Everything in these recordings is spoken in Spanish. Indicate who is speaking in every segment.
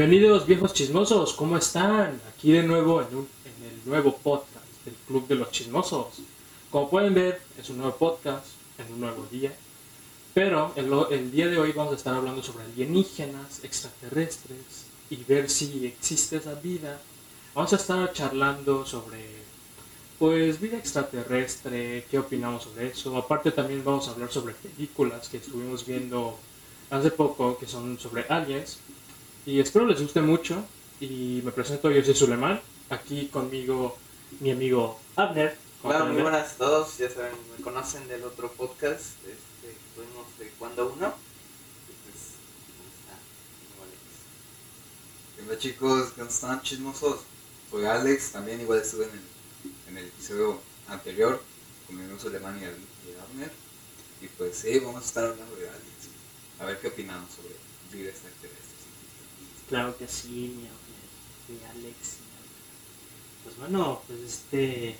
Speaker 1: Bienvenidos viejos chismosos, ¿cómo están? Aquí de nuevo en, un- en el nuevo podcast del Club de los Chismosos. Como pueden ver, es un nuevo podcast, en un nuevo día. Pero el, el día de hoy vamos a estar hablando sobre alienígenas, extraterrestres y ver si existe esa vida. Vamos a estar charlando sobre, pues, vida extraterrestre, qué opinamos sobre eso. Aparte también vamos a hablar sobre películas que estuvimos viendo hace poco que son sobre aliens. Y espero les guste mucho. Y me presento, yo soy Suleiman. Aquí conmigo mi amigo Abner. ¿Cómo
Speaker 2: Hola, muy buenas a todos. Ya saben, me conocen del otro podcast. Este, tuvimos de cuando uno. Y pues, ¿cómo.
Speaker 3: ¿Qué onda chicos? ¿Cómo están chismosos? Soy Alex, también igual estuve en el, en el episodio anterior con mi amigo Suleiman y, y Abner. Y pues sí, vamos a estar hablando de aliens. A ver qué opinamos sobre vida extraterrestre.
Speaker 4: Claro que sí, mi, mi- mi Alex. mi- Pues bueno, pues este.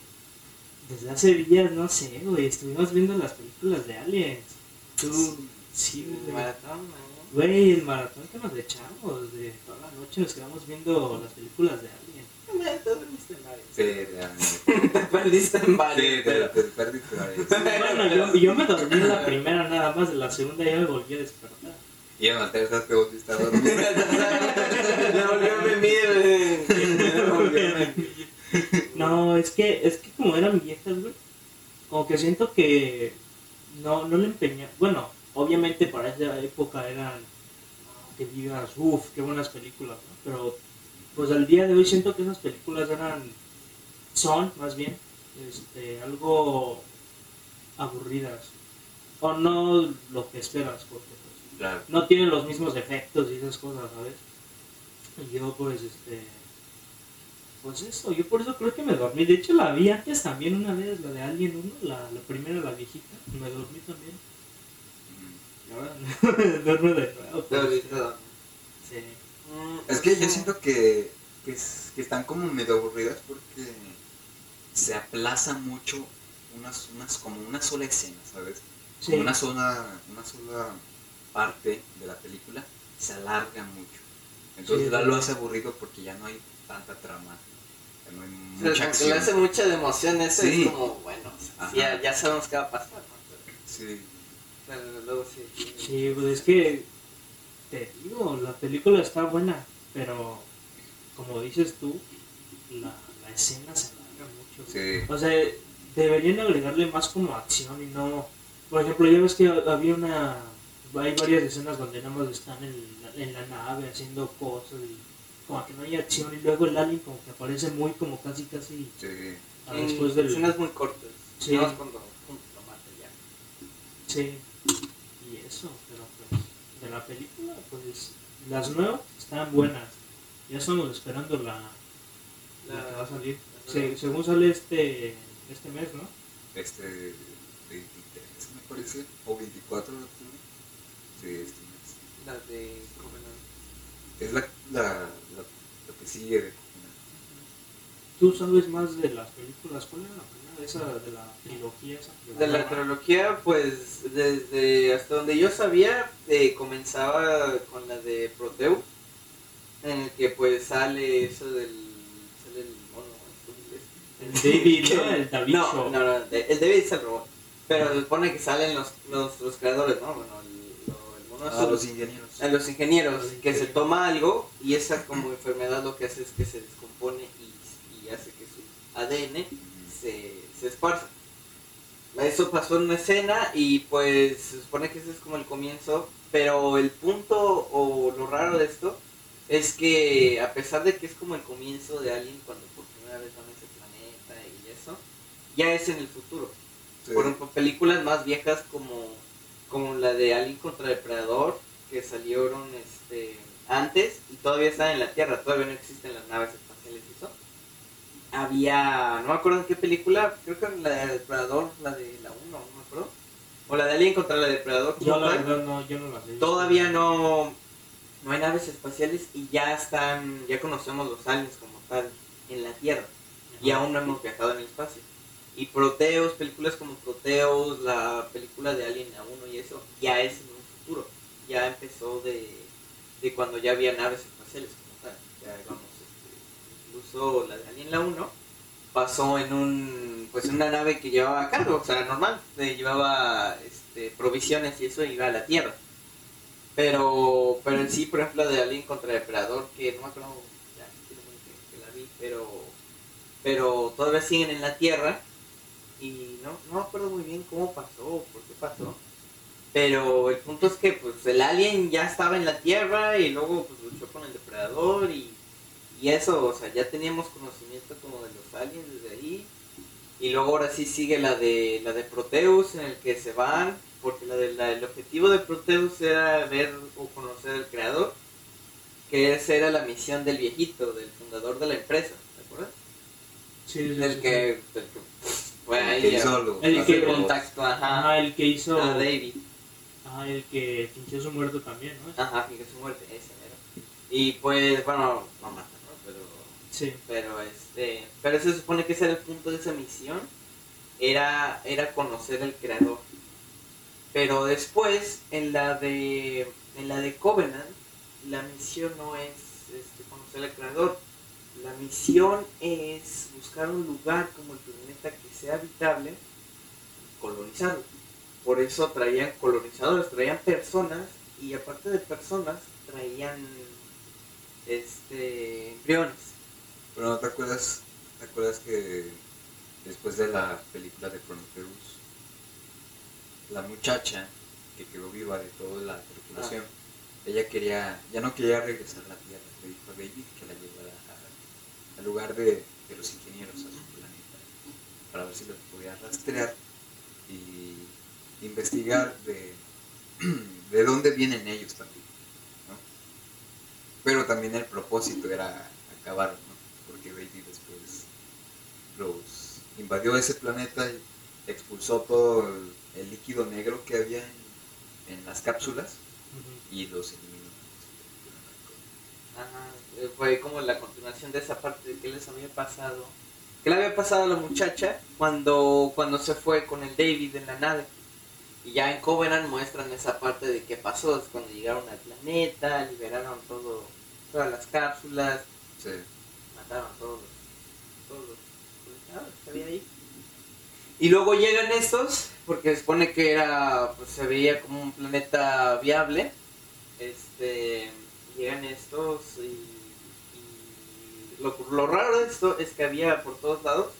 Speaker 4: Desde hace días, no sé, güey, estuvimos viendo las películas de Aliens. Tú, sí,
Speaker 2: El
Speaker 4: güey.
Speaker 2: maratón, ¿no?
Speaker 4: Güey, el maratón que nos echamos, de toda la noche nos quedamos viendo las películas de Alien.
Speaker 2: Te dormiste en varios.
Speaker 3: Sí, realmente.
Speaker 2: Te perdiste en
Speaker 3: Sí,
Speaker 2: varios.
Speaker 3: te,
Speaker 2: pero-
Speaker 3: te perdí tu varias.
Speaker 4: Bueno, yo, yo me dormí en la primera nada más, de la segunda ya me volví a despertar.
Speaker 3: Y en la tercera
Speaker 2: volvió a volvió a mimir.
Speaker 4: No, es que, es que como eran viejas, güey, como que siento que no, no le empeña. Bueno, obviamente para esa época eran, que digas, uff, qué buenas películas, ¿no? Pero pues al día de hoy siento que esas películas eran, son más bien, este, algo aburridas. O no lo que esperas, porque
Speaker 3: Claro.
Speaker 4: no tiene los mismos efectos y esas cosas, ¿sabes? Y yo pues este pues eso, yo por eso creo que me dormí. De hecho la vi antes también una vez, la de Alien 1, la, la primera, la viejita, me dormí también.
Speaker 3: Mm.
Speaker 4: Y ahora duermo de nuevo. Pues, sí.
Speaker 2: Mm,
Speaker 3: Es que yo siento que, que, es- que están como medio aburridas porque se aplaza mucho unas, unas, como una sola escena, ¿sabes?
Speaker 4: Sí.
Speaker 3: Como una sola, una sola parte de la película se alarga mucho. Entonces
Speaker 4: Sí,
Speaker 3: ya lo hace aburrido porque ya no hay tanta trama, ya no hay
Speaker 2: O sea,
Speaker 3: mucha
Speaker 2: como que le hace
Speaker 3: acción.
Speaker 2: mucha de emoción eso
Speaker 3: Sí.
Speaker 2: es como, bueno, o sea, ya, ya sabemos qué va a pasar, ¿no?
Speaker 3: Sí,
Speaker 2: Pero, pero luego sí.
Speaker 4: Sí, pues es que te digo, la película está buena, pero como dices tú, la, la escena se alarga mucho.
Speaker 3: sí,
Speaker 4: O sea, deberían agregarle más como acción y no. Por ejemplo, ya ves que había una. Hay varias escenas donde nada más están en la, en la nave haciendo cosas y como que no hay acción y luego el alien como que aparece muy como casi casi
Speaker 3: sí.
Speaker 4: a después del.
Speaker 2: Escenas muy cortas.
Speaker 4: Sí.
Speaker 2: No cuando lo mata ya.
Speaker 4: Sí. Y eso, pero pues de la película, pues las nuevas están buenas. Ya estamos esperando la, la que va a salir. según sale este este mes, ¿no?
Speaker 3: Este 23 me parece, o 24 ¿no? Sí, este mes.
Speaker 2: La de Covenant.
Speaker 3: Es la, la, la, la que sigue de
Speaker 4: ¿Tú sabes más de las películas? ¿Cuál era la primera? Esa de la trilogía esa.
Speaker 2: De la trilogía, pues desde hasta donde yo sabía, eh, comenzaba con la de Proteus, en el que pues sale eso del. sale el mono, este inglés.
Speaker 4: El David, ¿no? El David
Speaker 2: No, no, no, el David es el robot. Pero se supone que salen los, los, los creadores, ¿no? Bueno, el, mono
Speaker 3: a los ingenieros.
Speaker 2: a los ingenieros, que se toma algo y esa como enfermedad lo que hace es que se descompone y, y hace que su ADN se, se esparza. Eso pasó en una escena y pues se supone que ese es como el comienzo, pero el punto o lo raro de esto es que a pesar de que es como el comienzo de alguien cuando por primera vez van a ese planeta y eso, ya es en el futuro.
Speaker 3: Sí.
Speaker 2: Por ejemplo, películas más viejas como, como la de Alien contra Depredador, que salieron este, antes y todavía están en la Tierra, todavía no existen las naves espaciales y eso. Había, no me acuerdo en qué película, creo que la de Depredador, la de la 1, no me acuerdo. O la de Alien contra la Depredador.
Speaker 4: Yo la verdad no, yo no he visto.
Speaker 2: Todavía no, no hay naves espaciales y ya están, ya conocemos los aliens como tal en la Tierra y aún no hemos viajado en el espacio. Y Proteus, películas como Proteus, la película de Alien a 1 y eso, ya es en un futuro. Ya empezó de, de cuando ya había naves espaciales como ya vamos, este, incluso la de Alien la 1 pasó en un pues en una nave que llevaba cargo, o sea, normal, llevaba este, provisiones y eso iba a la Tierra. Pero, pero en sí, por ejemplo, de Alien contra Depredador, que no me acuerdo, ya que la vi, pero, pero todavía siguen en la Tierra y no, no me acuerdo muy bien cómo pasó, o por qué pasó. Pero el punto es que pues el alien ya estaba en la Tierra y luego pues luchó con el depredador y, y eso, o sea, ya teníamos conocimiento como de los aliens desde ahí. Y luego ahora sí sigue la de la de Proteus en el que se van, porque la de la- el objetivo de Proteus era ver o conocer al creador, que esa era la misión del viejito, del fundador de la empresa, ¿te acuerdas?
Speaker 4: Sí, sí,
Speaker 2: Del
Speaker 4: sí.
Speaker 2: que, del que fue ahí
Speaker 3: Que hizo
Speaker 4: El que-
Speaker 2: contacto, ajá,
Speaker 4: Ajá, el que hizo.
Speaker 2: a David.
Speaker 4: Ajá, el que fingió su muerto también, ¿no?
Speaker 2: Ajá, finge su muerte, ese mero. Y pues, bueno, no mata, ¿no? Pero,
Speaker 4: Sí.
Speaker 2: pero este, pero se supone que ese era el punto de esa misión, era, era conocer al creador. Pero después, en la de, en la de Covenant, la misión no es este, conocer al creador, la misión es buscar un lugar como el planeta que sea habitable y colonizarlo. Por eso traían colonizadores, traían personas y aparte de personas traían este embriones.
Speaker 3: Pero no te acuerdas, te acuerdas que después de la película de Prometheus, la muchacha que quedó viva de toda la tripulación, ella quería, ya no quería regresar a la Tierra, le dijo a David que la llevara al lugar de, de los ingenieros, a su planeta, para ver si los podía rastrear y investigar de, de dónde vienen ellos también. ¿no? Pero también el propósito era acabar, ¿no? porque David después los invadió ese planeta y expulsó todo el, el líquido negro que había en, en las cápsulas y los eliminó.
Speaker 2: Ajá, eh, fue como la continuación de esa parte de que les había pasado. Que le había pasado a la muchacha cuando, cuando se fue con el David en la nave. Y ya en Covenant muestran esa parte de qué pasó, es cuando llegaron al planeta, liberaron todo, todas las cápsulas,
Speaker 3: Sí.
Speaker 2: mataron a todos los, todos los colonizadores que había ahí. Y luego llegan estos, porque se supone que era, pues se veía como un planeta viable. Este, llegan estos y, y lo, lo raro de esto es que había por todos lados,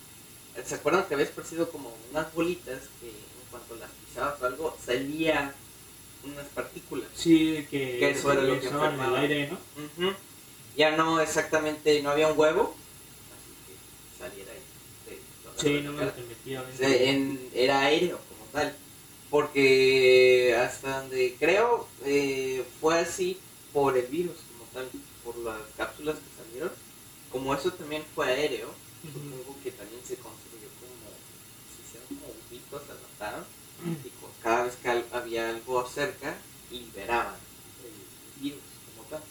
Speaker 2: ¿se acuerdan que había esparcido como unas bolitas que en cuanto las pisabas o algo salía unas partículas?
Speaker 4: Sí, que,
Speaker 2: Que eso era lo que
Speaker 4: en el aire, ¿no?
Speaker 2: Ya no exactamente, no había un huevo, así que saliera ahí.
Speaker 4: Sí, no me
Speaker 2: Era-
Speaker 4: te metía
Speaker 2: o sea, en- era aéreo como tal. Porque hasta donde creo eh, fue así por el virus como tal, por las cápsulas que salieron. Como eso también fue aéreo, supongo que también se construyó como, se hicieron como hubitos, se adaptaron. Y con- cada vez que había algo cerca, liberaban el virus como tal.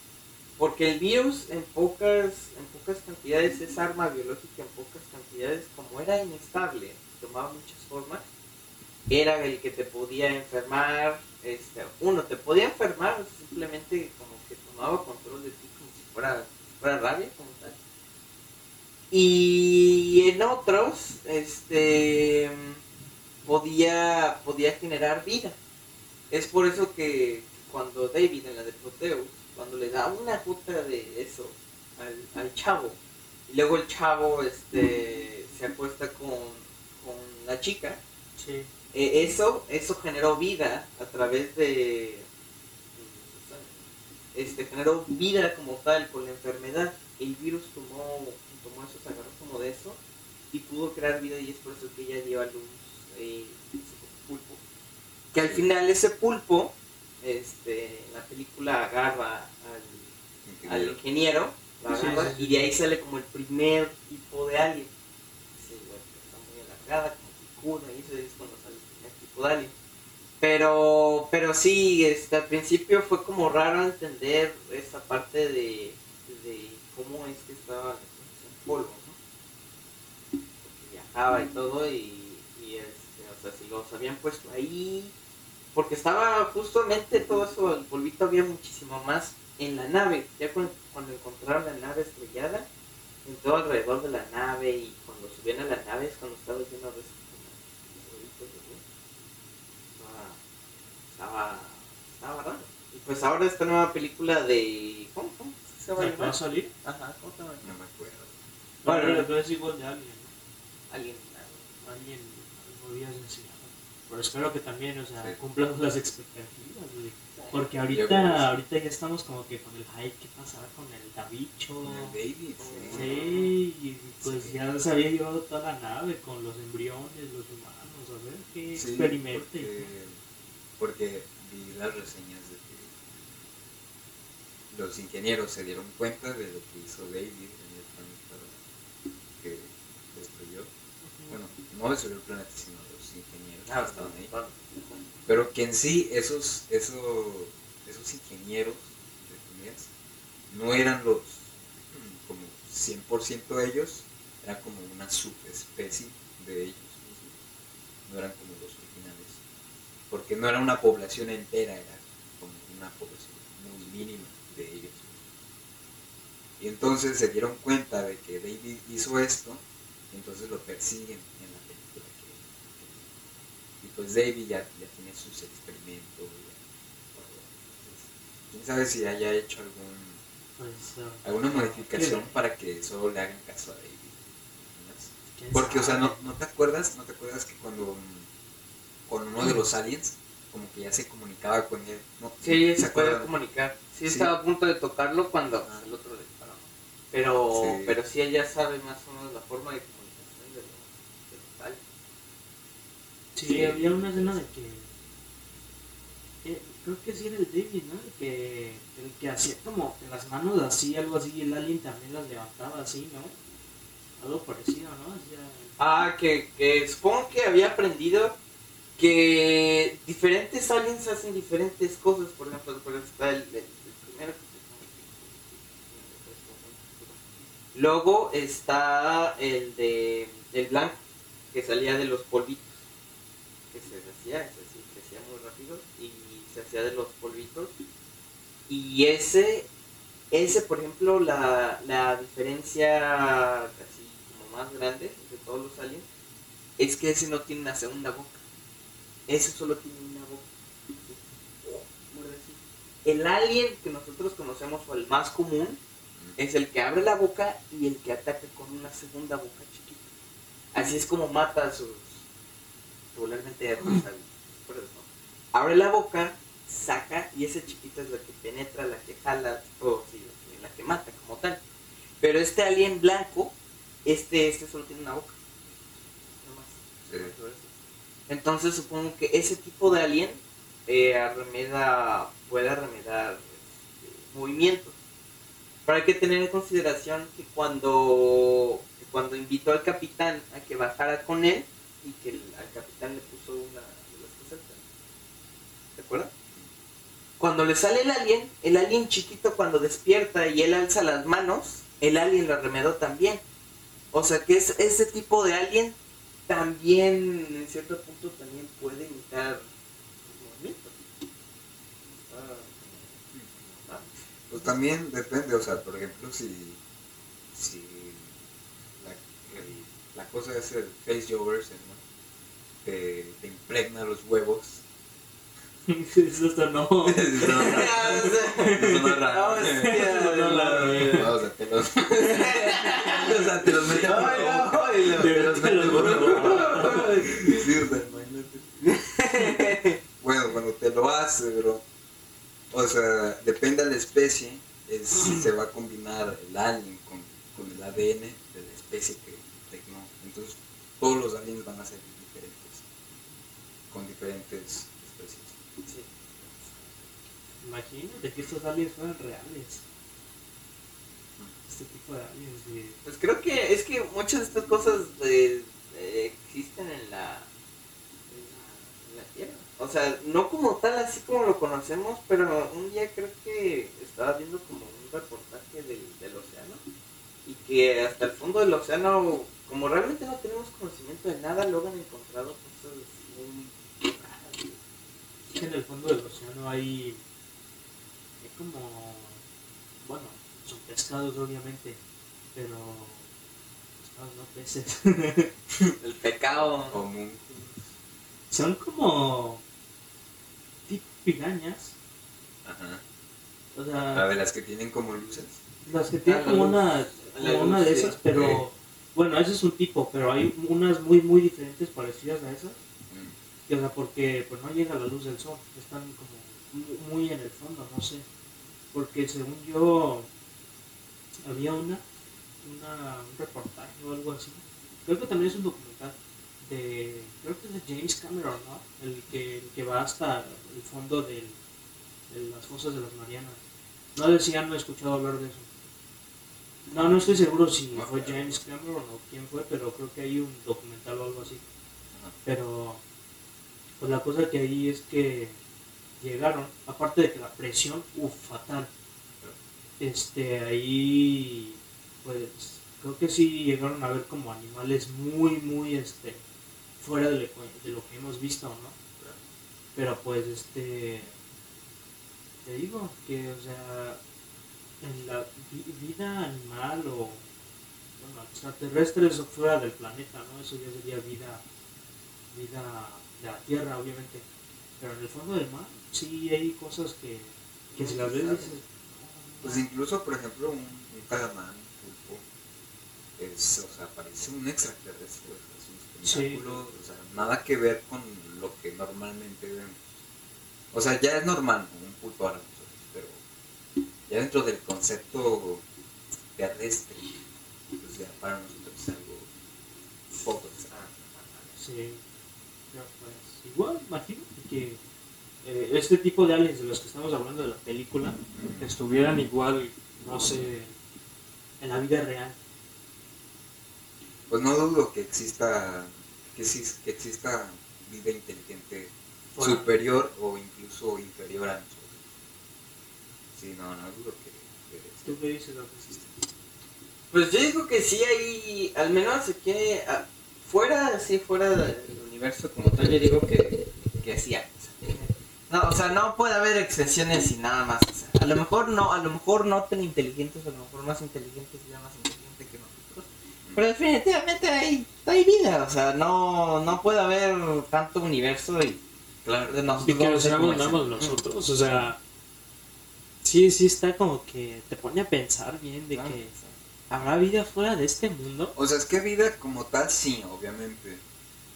Speaker 2: Porque el virus en pocas, en pocas cantidades es arma biológica, en pocas cantidades, como era inestable, tomaba muchas formas, era el que te podía enfermar, este, uno te podía enfermar, simplemente como tomaba control de ti como si fuera, fuera rabia como tal. Y en otros, este podía, podía generar vida. Es por eso que cuando David en la de Proteus, cuando le da una gota de eso al, al chavo, y luego el chavo este, se acuesta con, con la chica,
Speaker 4: Sí.
Speaker 2: eh, eso, eso generó vida a través de... Este, generó vida como tal con la enfermedad. El virus tomó, tomó eso, se agarró como de eso y pudo crear vida y es por eso que ella dio a luz eh, ese pulpo. Que al final ese pulpo, este, la película agarra al, al ingeniero,
Speaker 4: Sí,
Speaker 2: agarra,
Speaker 4: sí, sí.
Speaker 2: y de ahí sale como el primer tipo de alien. Que está muy alargada, como picuda, y eso es cuando sale el primer tipo de alien. Pero, pero sí, este, al principio fue como raro entender esa parte de, de cómo es que estaba en polvo, ¿no? Porque viajaba y todo, y, este, o sea, si los habían puesto ahí, porque estaba justamente todo eso, el polvito había muchísimo más en la nave, ya cuando, cuando encontraron la nave estrellada, en todo alrededor de la nave y cuando subían a la nave es cuando estaba lleno de esos como huevitos de luz. Estaba, estaba, raro. Y pues ahora esta nueva película de... ¿Cómo, cómo se va a
Speaker 4: ¿Va a salir?
Speaker 2: Ajá, ¿cómo se llama?
Speaker 3: No me acuerdo.
Speaker 2: Bueno,
Speaker 4: Bueno, pero es igual de Alien, ¿no?
Speaker 2: Alguien.
Speaker 4: Alguien algo habías enseñado. Pero espero que también, o sea,
Speaker 3: Sí.
Speaker 4: cumplamos las expectativas, güey. Porque ahorita, ahorita ya estamos como que con el hype que pasará con el Davicho.
Speaker 3: Con el David, sí.
Speaker 4: Sí, y pues
Speaker 3: Sí.
Speaker 4: ya se había llevado toda la nave con los embriones, los humanos, a ver qué
Speaker 3: porque, porque vi las reseñas de que los ingenieros se dieron cuenta de lo que hizo David en el planeta que destruyó. Bueno, no destruyó el planeta, sino los ingenieros
Speaker 2: Ah,
Speaker 3: que estaban ahí. Pero que en sí esos, esos, esos ingenieros, comillas, no eran los como 100% de ellos, era como una subespecie de ellos. No eran como los. Porque no era una población entera, era como una población muy mínima de ellos. Y entonces se dieron cuenta de que David hizo esto, y entonces lo persiguen en la película que, que- y pues David ya, ya tiene sus experimentos, ya, quién sabe si haya hecho algún
Speaker 4: Pues, ah,
Speaker 3: alguna modificación para que solo le hagan caso a David. ¿no?
Speaker 4: ¿Quién
Speaker 3: Porque, o sea? ¿no, ¿no te acuerdas? ¿No te acuerdas que cuando con uno de los aliens, como que ya se comunicaba con él? ¿no?
Speaker 2: Sí, ella se puede
Speaker 3: acuerdan?
Speaker 2: comunicar. Sí,
Speaker 3: Sí.
Speaker 2: estaba a punto de tocarlo cuando
Speaker 3: Ah.
Speaker 2: el otro le disparó. Pero
Speaker 3: Sí.
Speaker 2: pero sí ella sabe más o menos la forma de comunicación de los, de los aliens.
Speaker 4: Sí,
Speaker 3: Sí.
Speaker 4: había una escena de que, creo que sí era el David, ¿no? El que, el que hacía como que las manos así, algo así, y el alien también las levantaba así, ¿no? Algo parecido, ¿no? Hacía-
Speaker 2: Ah, que, que supongo que había aprendido que diferentes aliens hacen diferentes cosas. Por ejemplo, por ejemplo, está el, el- el primero. Luego está el de el blanco, que salía de los polvitos, que se hacía, es decir, que hacía muy rápido y se hacía de los polvitos. Y ese, ese por ejemplo, la, la diferencia así como más grande de todos los aliens es que ese no tiene una segunda boca. Ese solo tiene una boca. El alien que nosotros conocemos o el más común es el que abre la boca y el que ataca con una segunda boca chiquita. Así es como mata a sus regularmente. Abre la boca, saca y esa chiquita es la que penetra, la que jala, o sí, la que mata como tal. Pero este alien blanco, este, este solo tiene una boca. No más.
Speaker 3: Sí.
Speaker 2: Entonces supongo que ese tipo de alien eh, arremeda, puede arremedar este, movimientos. Pero hay que tener en consideración que cuando, cuando invitó al capitán a que bajara con él y que al capitán le puso una de las cosas, ¿te acuerdas? Cuando le sale el alien, el alien chiquito cuando despierta y él alza las manos, el alien lo arremedó también. O sea que es, ese tipo de alien también, en cierto punto, también puede imitar los movimientos. Ah,
Speaker 3: Pues también depende, o sea, por ejemplo, si, si la, el- la cosa es el face jovers, ¿no? Te impregna los huevos.
Speaker 4: Eso sonó.
Speaker 3: Eso no es raro.
Speaker 2: Hostia,
Speaker 4: No,
Speaker 2: la-
Speaker 3: No, o sea, te los, o sea, te los. Te los mete por la boca. Sí, o sea, imagínate. Bueno, cuando te lo hace, bro. O sea, depende de la especie, es, se va a combinar el alien con, con el ADN de la especie que tecnó. Entonces, todos los aliens van a ser diferentes, con diferentes especies.
Speaker 2: Sí.
Speaker 4: Imagínate que estos aliens fueran reales. Este tipo de aliens de...
Speaker 2: Pues creo que es que muchas de estas cosas eh, eh, existen en la, en la en la Tierra. O sea, no como tal, así como lo conocemos, pero un día creo que estaba viendo como un reportaje del, océano y que hasta el fondo del océano, como realmente no tenemos conocimiento de nada, luego han encontrado cosas muy raras.
Speaker 4: Que en el fondo del océano hay, hay como son pescados obviamente, pero pescados no peces.
Speaker 2: El pecado.
Speaker 3: Común.
Speaker 4: son como tipo pirañas,
Speaker 3: Ajá.
Speaker 4: o sea,
Speaker 3: de las que tienen como luces.
Speaker 4: las que tienen
Speaker 2: Ah,
Speaker 4: como
Speaker 2: luz.
Speaker 4: una, como una
Speaker 2: luz,
Speaker 4: de
Speaker 2: sí.
Speaker 4: esas, pero bueno, ese es un tipo, pero hay unas muy muy diferentes parecidas a esas. O sea, porque pues no llega la luz del sol, están como mu- muy en el fondo, no sé. Porque según yo, había una, una un reportaje o algo así. Creo que también es un documental de, creo que es de James Cameron, ¿no? El que, el que va hasta el fondo del, de las fosas de las Marianas. No decía, no he escuchado hablar de eso. No, no estoy seguro si fue
Speaker 3: claro.
Speaker 4: James Cameron o quién fue, pero creo que hay un documental o algo así. Pero pues la cosa que ahí es que llegaron, aparte de que la presión, uff, fatal. Este, ahí, pues, creo que sí llegaron a ver como animales muy, muy, este, fuera de lo, que- hemos visto, ¿no? Pero pues, este, te digo que, o sea, en la vi- vida animal o, bueno, extraterrestres o fuera del planeta, ¿no? Eso ya sería vida, vida la Tierra, obviamente. Pero en el fondo del mar, sí hay cosas que, que si las ves dices,
Speaker 3: Pues incluso, por ejemplo, un, un un pulpo, es, o sea, parece un extraterrestre, o sea, sus
Speaker 4: Sí.
Speaker 3: tentáculos, o sea, nada que ver con lo que normalmente vemos. O sea, ya es normal, ¿no? un pulpo nosotros, pero ya dentro del concepto terrestre, pues ya para nosotros es algo poco extraño.
Speaker 4: Sí, igual, imagínate que eh, este tipo de aliens de los que estamos hablando de la película estuvieran igual, no sé, en la vida real.
Speaker 3: Pues no dudo que exista, que, que exista vida inteligente
Speaker 4: Fuera.
Speaker 3: superior o incluso inferior a nosotros. Sí, no, no dudo que, que
Speaker 4: ¿Tú qué dices, Rafa?
Speaker 3: exista.
Speaker 2: Pues yo digo que sí hay, al menos que ah, fuera, así fuera del universo como tal, yo digo que, que sí hay. No, o sea, no puede haber excepciones y nada más. o sea, a lo mejor no, a lo mejor no tan inteligentes, a lo mejor más inteligentes y ya más inteligentes que nosotros. Pero definitivamente hay, hay vida, o sea, no, no puede haber tanto universo y claro, de nosotros
Speaker 1: Y que nos nosotros, o sea,
Speaker 4: Sí, sí está como que te pone a pensar bien de
Speaker 2: Claro,
Speaker 4: que habrá vida fuera de este mundo.
Speaker 3: O sea, es que vida como tal, sí, obviamente.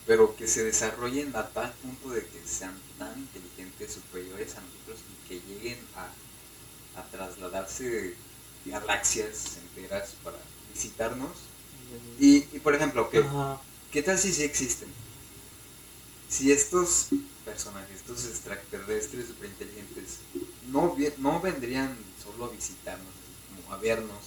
Speaker 3: Pero que se desarrollen a tal punto de que sean tan inteligentes, superiores a nosotros y que lleguen a, a trasladarse galaxias enteras para visitarnos. Y, y, por ejemplo,
Speaker 4: Ajá.
Speaker 3: ¿Qué tal si sí existen? Si estos personajes, estos extraterrestres superinteligentes, no, no vendrían solo a visitarnos, como a vernos,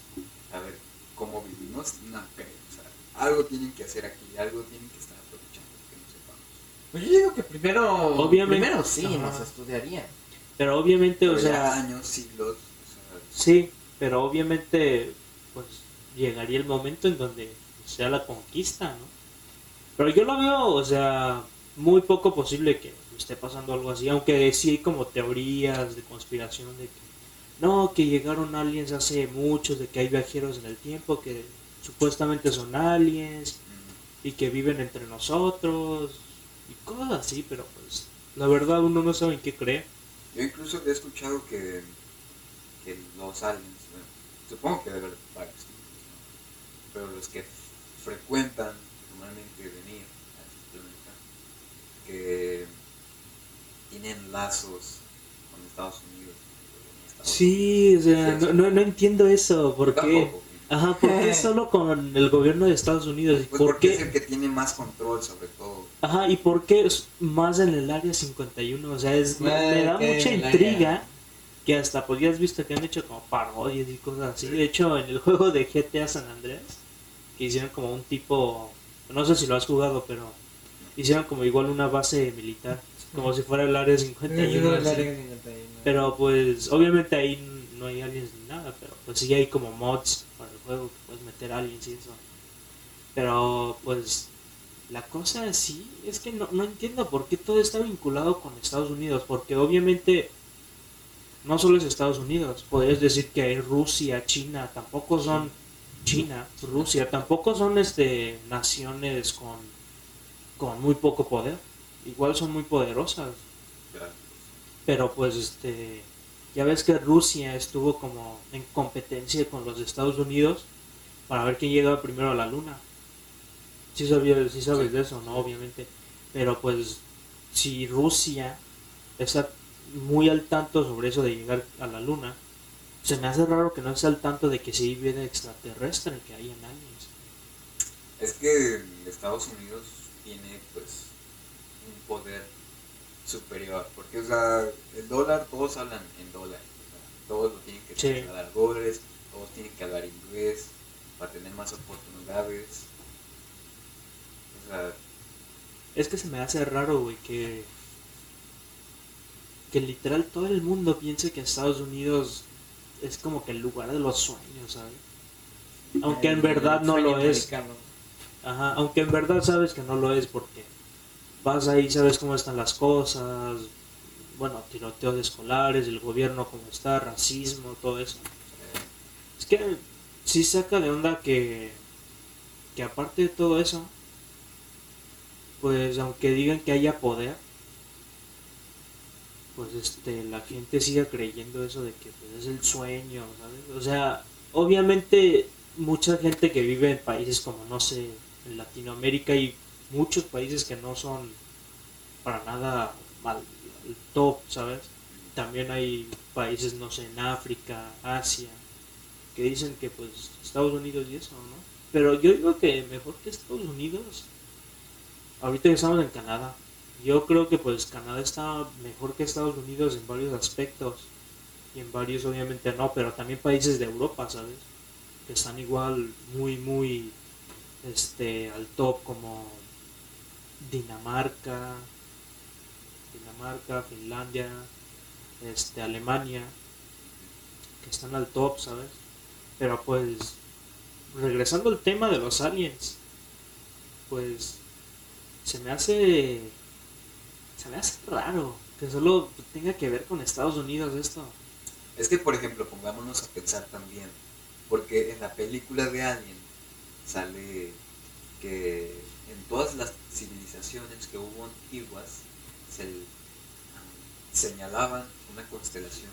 Speaker 3: a ver cómo vivimos, no creo. O sea, algo tienen que hacer aquí, algo tienen que estar aprovechando que no sepamos.
Speaker 2: Pues yo digo que primero,
Speaker 4: Obviamente.
Speaker 2: primero sí,
Speaker 4: Ajá.
Speaker 2: nos estudiarían.
Speaker 4: Pero obviamente, o
Speaker 3: Pero
Speaker 4: sea,
Speaker 3: años, siglos, o sea,
Speaker 4: sí, pero obviamente, pues llegaría el momento en donde sea la conquista, ¿no? Pero yo lo veo, o sea, muy poco posible que esté pasando algo así, aunque sí hay como teorías de conspiración de que no, que llegaron aliens hace mucho, de que hay viajeros en el tiempo que supuestamente son aliens y que viven entre nosotros y cosas así, pero pues la verdad uno no sabe en qué cree.
Speaker 3: Yo incluso he escuchado que, que los aliens, bueno, supongo que debe haber varios tipos, ¿no? pero los que frecuentan normalmente venir a este planeta, que tienen lazos con Estados Unidos. con Estados
Speaker 4: Sí, o sea, no, no, no entiendo eso, ¿por qué?
Speaker 3: tampoco.
Speaker 4: Ajá, ¿por qué solo con el gobierno de Estados Unidos? ¿Y
Speaker 3: Pues
Speaker 4: por
Speaker 3: porque es el
Speaker 4: qué?
Speaker 3: que tiene más control sobre todo.
Speaker 4: Ajá, ¿y por qué es más en el área 51? O sea, es, me, me da mucha
Speaker 2: el
Speaker 4: intriga
Speaker 2: área-
Speaker 4: que hasta pues ya has visto que han hecho como parodias y cosas así. De hecho, en el juego de GTA San Andreas, que hicieron como un tipo, no sé si lo has jugado, pero hicieron como igual una base militar, como si fuera el área 51. así. Pero pues obviamente ahí no hay aliens ni nada, pero pues sí hay como mods el juego que puedes meter aliens y eso. Pero pues la cosa sí es que no, no entiendo por qué todo está vinculado con Estados Unidos, porque obviamente no solo es Estados Unidos, podrías decir que hay Rusia, China, tampoco son China, Rusia, tampoco son este naciones con, con muy poco poder. Igual son muy poderosas, pero pues este ya ves que Rusia estuvo como en competencia con los Estados Unidos para ver quién llegaba primero a la luna. Sí, sabía, sí sabes
Speaker 3: Sí.
Speaker 4: de eso, ¿no? Obviamente. Pero pues si Rusia está muy al tanto sobre eso de llegar a la luna, se me hace raro que no esté al tanto de que hay vida extraterrestre, que hay en aliens.
Speaker 3: Es que Estados Unidos tiene pues un poder superior, porque o sea, el dólar, todos hablan en sea, todos lo tienen que
Speaker 4: Sí.
Speaker 3: a dólares, todos tienen que hablar inglés para tener más oportunidades. O sea,
Speaker 4: Es que se me hace raro, güey, que. Que literal todo el mundo piense que Estados Unidos es como que el lugar de los sueños, ¿sabes? Aunque en verdad no lo es. Ajá, aunque en verdad sabes que no lo es porque vas ahí, sabes cómo están las cosas. Bueno, tiroteos escolares, el gobierno cómo está, racismo, todo eso. Es que sí saca de onda que, que aparte de todo eso, pues aunque digan que haya poder, pues este la gente siga creyendo eso de que pues, es el sueño, ¿sabes? O sea, obviamente mucha gente que vive en países como, no sé, en Latinoamérica y muchos países que no son para nada el top, ¿sabes? También hay países, no sé, en África, Asia, que dicen que pues Estados Unidos y eso, ¿no? Pero yo digo que mejor que Estados Unidos, ahorita que estamos en Canadá, yo creo que pues Canadá está mejor que Estados Unidos en varios aspectos y en varios obviamente no, pero también países de Europa, ¿sabes? Que están igual muy, muy este, al top como Dinamarca, Dinamarca, Finlandia, este, Alemania, que están al top, ¿sabes? Pero pues, regresando al tema de los aliens, pues se me hace, se me hace raro que solo tenga que ver con Estados Unidos esto.
Speaker 3: es que por ejemplo, pongámonos a pensar también, porque en la película de Alien sale que en todas las civilizaciones que hubo antiguas se ah, señalaban una constelación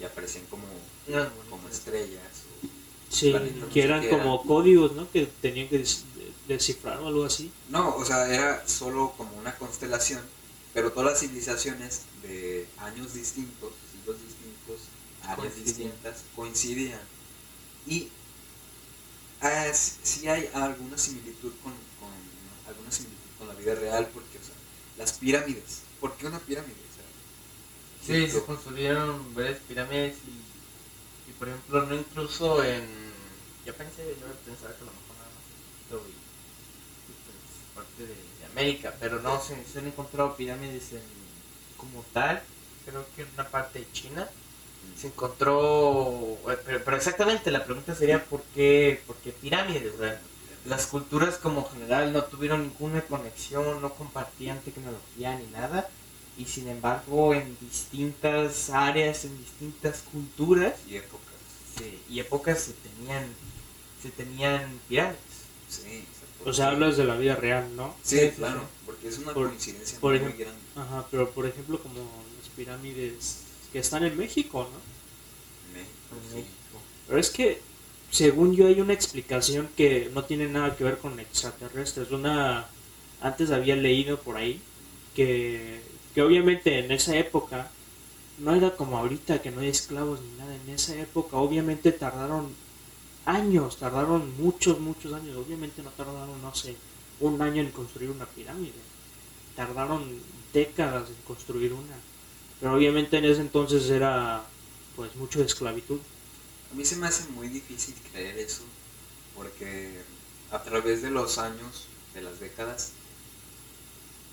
Speaker 3: y aparecían como,
Speaker 2: No,
Speaker 3: como estrellas o
Speaker 4: Sí, que eran
Speaker 3: que eran-
Speaker 4: como códigos, ¿no? Que tenían que des- descifrar o algo así.
Speaker 3: No, o sea, era solo como una constelación, pero todas las civilizaciones de años distintos, siglos distintos, áreas
Speaker 2: Coincidían.
Speaker 3: distintas, coincidían. Y ah, s- sí hay alguna similitud con, con la vida real, porque, o sea, las pirámides, ¿por qué una pirámide? O sea,
Speaker 2: Sí, se construyeron varias pirámides y, y, por ejemplo, no incluso en... Yo pensé, yo pensaba que a lo mejor nada más Egipto y, pues, parte de, de América, pero no, se, se han encontrado pirámides en, como tal, creo que en una parte de China. Se encontró, eh, pero, pero exactamente la pregunta sería ¿por qué, por qué pirámides? O sea, las culturas como general no tuvieron ninguna conexión, no compartían tecnología ni nada y sin embargo en distintas áreas, en distintas culturas
Speaker 3: y épocas.
Speaker 2: se- y épocas se tenían, se tenían pirámides.
Speaker 3: Sí,
Speaker 4: O sea, hablas de la vida real, ¿no?
Speaker 3: Sí, claro,
Speaker 2: sí.
Speaker 3: porque es una
Speaker 4: Por-
Speaker 3: coincidencia
Speaker 4: por
Speaker 3: muy
Speaker 4: ejemplo-
Speaker 3: grande.
Speaker 4: Ajá, pero por ejemplo como las pirámides que están en México, ¿no?
Speaker 3: en México,
Speaker 2: En
Speaker 3: sí.
Speaker 2: México.
Speaker 4: Pero es que, según yo, hay una explicación que no tiene nada que ver con extraterrestres. Una, antes había leído por ahí que, que obviamente en esa época no era como ahorita que no hay esclavos ni nada. En esa época, obviamente tardaron años, tardaron muchos, muchos años. Obviamente no tardaron, no sé, un año en construir una pirámide. Tardaron décadas en construir una. Pero obviamente en ese entonces era pues mucho de esclavitud.
Speaker 3: A mí se me hace muy difícil creer eso, porque a través de los años, de las décadas,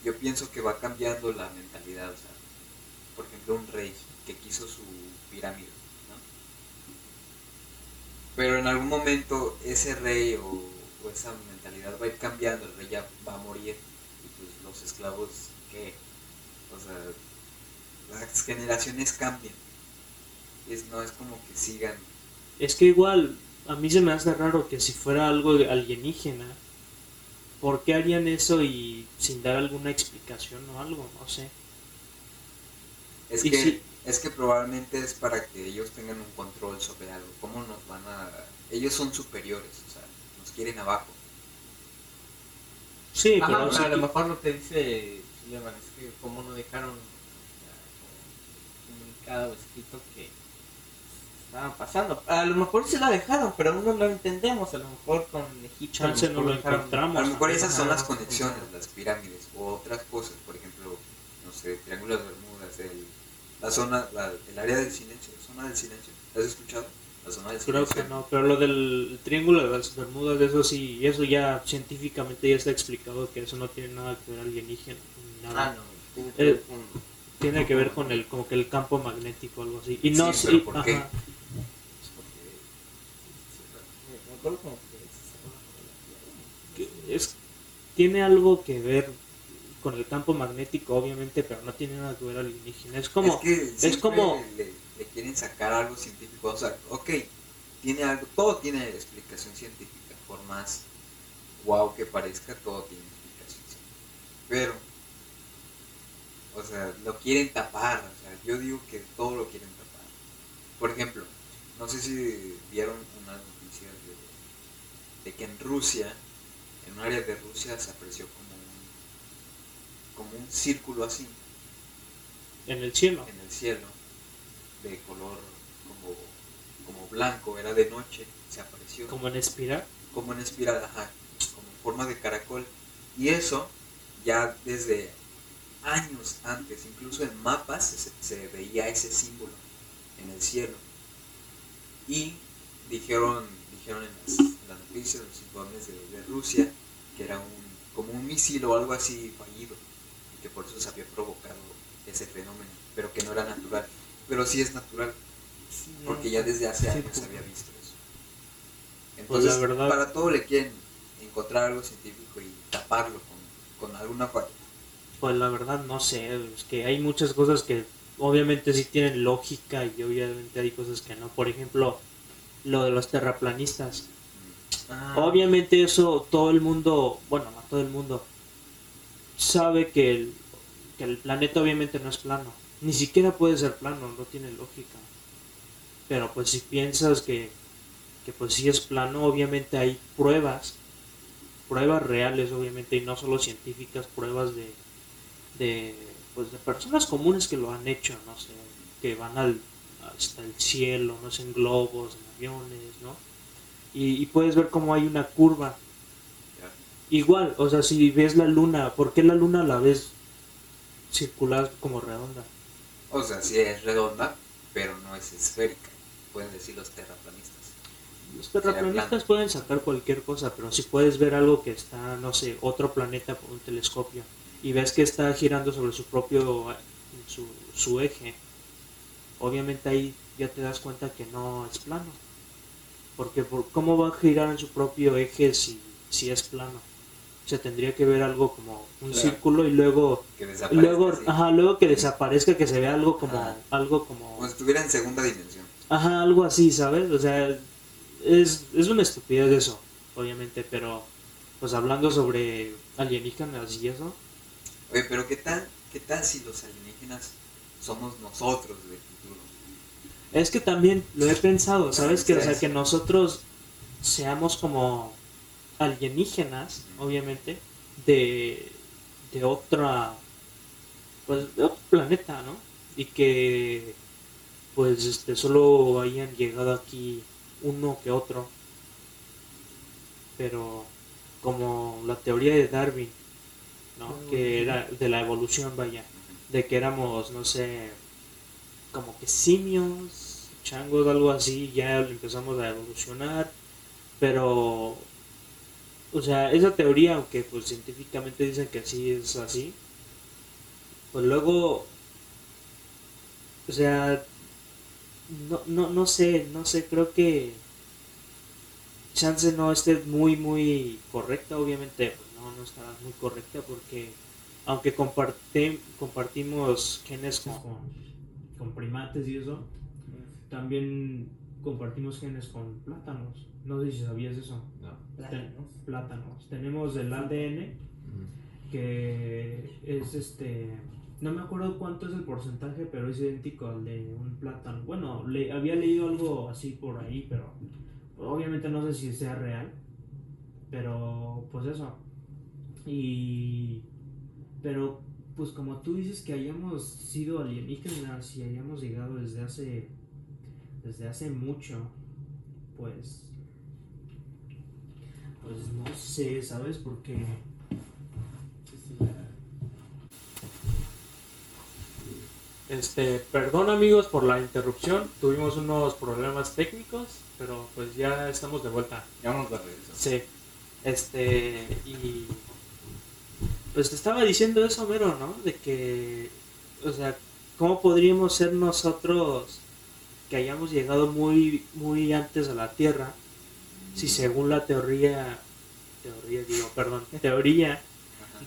Speaker 3: yo pienso que va cambiando la mentalidad. O sea, por ejemplo, un rey que quiso su pirámide, ¿no? Pero en algún momento ese rey o, esa mentalidad va a ir cambiando, el rey ya va a morir, y pues los esclavos, ¿qué? O sea, las generaciones cambian. es, no es como que sigan.
Speaker 4: Es que igual, a mí se me hace raro que si fuera algo de alienígena, ¿por qué harían eso y sin dar alguna explicación o algo? No sé.
Speaker 3: Es
Speaker 4: Y
Speaker 3: que, es que probablemente es para que ellos tengan un control sobre algo. ¿Cómo nos van a...? Ellos son superiores, o sea, nos quieren abajo.
Speaker 4: Sí,
Speaker 2: Ajá,
Speaker 4: pero
Speaker 2: a lo mejor lo que dice Suleiman es que como no dejaron o sea, como comunicado escrito que estaban pasando. A lo mejor sí lo dejaron, pero aún no lo entendemos. A lo mejor con Egipto. a
Speaker 4: no lo
Speaker 2: dejaron-
Speaker 4: encontramos.
Speaker 3: A lo mejor esas son las conexiones, las pirámides o otras cosas, por ejemplo, no sé, Triángulo de Bermudas, el, la zona, la- el área del silencio, zona del silencio. ¿Has escuchado? La zona del
Speaker 4: Creo
Speaker 3: silencio.
Speaker 4: que no, pero lo del triángulo de las Bermudas, eso sí, eso ya científicamente ya está explicado que eso no tiene nada que ver alienígena, nada.
Speaker 2: Ah, no. tiene que
Speaker 4: Eh,
Speaker 2: ver con-
Speaker 4: Tiene que ver con el como que el campo magnético o algo así. Y no
Speaker 3: Sí,
Speaker 4: sé,
Speaker 3: pero ¿por qué?
Speaker 4: ajá
Speaker 2: porque-
Speaker 4: es tiene algo que ver con el campo magnético obviamente, pero no tiene nada que ver alienígena. Es como
Speaker 3: es que
Speaker 4: como-
Speaker 3: le, le quieren sacar algo científico. O sea, ok, tiene algo, todo tiene explicación científica. Por más wow que parezca, todo tiene explicación científica. Pero, o sea, lo quieren tapar. O sea, yo digo que todo lo quieren tapar. Por ejemplo, no sé si vieron noticias de, que en Rusia, en un área de Rusia, se apreció como un, como un círculo así
Speaker 4: en el cielo.
Speaker 3: en el cielo de color como, como blanco, era de noche, se apareció
Speaker 4: Como en espiral.
Speaker 3: como en espiral, ajá, como en forma de caracol. Y eso ya desde años antes, incluso en mapas se, se veía ese símbolo en el cielo. Y dijeron, dijeron en noticias, en los informes de, de Rusia, que era un, como un misil o algo así fallido, y que por eso se había provocado ese fenómeno, pero que no era natural. Pero sí es natural, porque ya desde hace
Speaker 2: Sí,
Speaker 3: años se había visto eso.
Speaker 4: Pues la
Speaker 3: Entonces,
Speaker 4: verdad-
Speaker 3: para todo le quieren encontrar algo científico y taparlo con, con alguna falla.
Speaker 4: Pues la verdad no sé, es que hay muchas cosas que obviamente sí tienen lógica y obviamente hay cosas que no. Por ejemplo, lo de los terraplanistas.
Speaker 2: Ah,
Speaker 4: Obviamente eso todo el mundo, bueno, no todo el mundo, sabe que el, que el planeta obviamente no es plano. Ni siquiera puede ser plano, no tiene lógica. Pero pues si piensas que, que pues sí es plano, obviamente hay pruebas, pruebas reales obviamente, y no solo científicas, pruebas de, de, pues de personas comunes que lo han hecho, no sé, que van al, hasta el cielo, no sé, en globos, en aviones, ¿no? Y, y puedes ver cómo hay una curva. Igual, o sea, si ves la luna, ¿por qué la luna la ves circular como redonda?
Speaker 3: O sea, sí es redonda, pero no es esférica, pueden decir los terraplanistas.
Speaker 4: Los terraplanistas pueden sacar cualquier cosa, pero si puedes ver algo que está, no sé, otro planeta por un telescopio y ves que está girando sobre su propio su, su eje, obviamente ahí ya te das cuenta que no es plano. Porque por, ¿cómo va a girar en su propio eje si, si es plano? O sea, tendría que ver algo como un
Speaker 3: Claro.
Speaker 4: círculo y luego
Speaker 3: Que
Speaker 4: luego, ajá, luego que desaparezca, que se vea algo como
Speaker 3: Ajá.
Speaker 4: algo como
Speaker 3: como si estuviera en segunda dimensión.
Speaker 4: Ajá, algo así, ¿sabes? O sea, es, es una estupidez eso, obviamente, pero pues hablando sobre alienígenas y eso,
Speaker 3: Oye, pero ¿qué tal, qué tal si los alienígenas somos nosotros del futuro?
Speaker 4: Es que también lo he pensado, ¿sabes? Que, o sea, que nosotros seamos como alienígenas, obviamente, de, de otra, pues de otro planeta, ¿no? Y que pues este solo hayan llegado aquí uno que otro. Pero como la teoría de Darwin, ¿no? Que era de la evolución, vaya, de que éramos, no sé, como que simios, changos, algo así, ya empezamos a evolucionar, pero, o sea, esa teoría, aunque pues científicamente dicen que sí es así, pues luego, o sea, no, no, no sé, no sé, creo que chance no esté muy, muy correcta, obviamente, pues, no, no estará muy correcta porque aunque comparte, compartimos genes con, con primates y eso,
Speaker 5: también compartimos genes con plátanos. No sé si sabías eso.
Speaker 3: No.
Speaker 5: Ten- plátanos. Tenemos el ADN que es este no me acuerdo cuánto es el porcentaje pero es idéntico al de un plátano bueno le, había leído algo así por ahí pero obviamente no sé si sea real pero pues eso y pero pues como tú dices que hayamos sido alienígenas y hayamos llegado desde hace desde hace mucho pues pues no sé sabes porque
Speaker 4: Este, perdón amigos por la interrupción, tuvimos unos problemas técnicos, pero pues ya estamos de vuelta.
Speaker 3: Ya vamos de regreso.
Speaker 4: Sí. Este, y pues te estaba diciendo eso, Mero, ¿no? De que, o sea, ¿cómo podríamos ser nosotros que hayamos llegado muy, muy antes a la Tierra si según la teoría, teoría, digo, perdón, teoría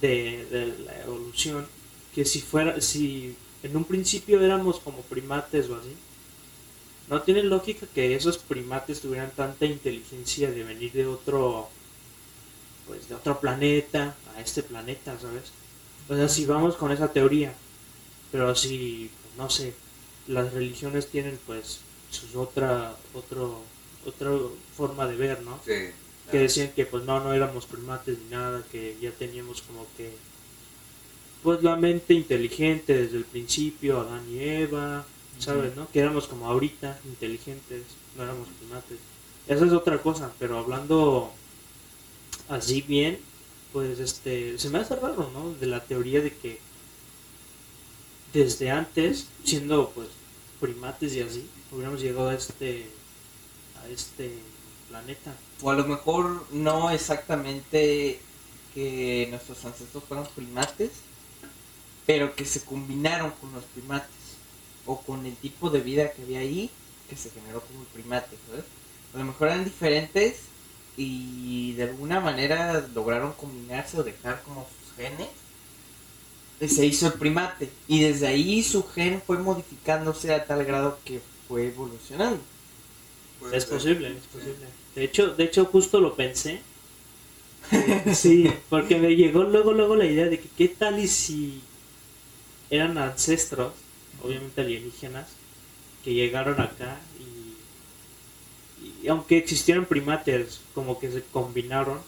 Speaker 4: de, de la evolución, que si fuera, si en un principio éramos como primates o así, no tiene lógica que esos primates tuvieran tanta inteligencia de venir de otro, pues de otro planeta a este planeta, ¿sabes? O sea, si vamos con esa teoría, pero si, no sé, las religiones tienen pues sus otra, otro, otra forma de ver, ¿no?
Speaker 3: Sí.
Speaker 4: que decían que pues no, no éramos primates ni nada, que ya teníamos como que pues la mente inteligente desde el principio, Adán y Eva, ¿sabes? ¿no? Que éramos como ahorita inteligentes, no éramos primates. Esa es otra cosa, pero hablando así bien, pues este, se me hace raro, ¿no? De la teoría de que desde antes, siendo pues primates y así, hubiéramos llegado a este, a este planeta.
Speaker 2: O a lo mejor no exactamente que nuestros ancestros fueron primates, pero que se combinaron con los primates. O con el tipo de vida que había ahí, que se generó como primate. A lo mejor eran diferentes y de alguna manera lograron combinarse o dejar como sus genes. Y se hizo el primate. Y desde ahí su gen fue modificándose a tal grado que fue evolucionando.
Speaker 3: Puede
Speaker 4: Es
Speaker 3: ser.
Speaker 4: posible, es posible. De hecho, de hecho justo lo pensé. Sí, porque me llegó luego luego la idea de que qué tal y si eran ancestros, obviamente alienígenas, que llegaron acá y aunque existieran primates, como que se combinaron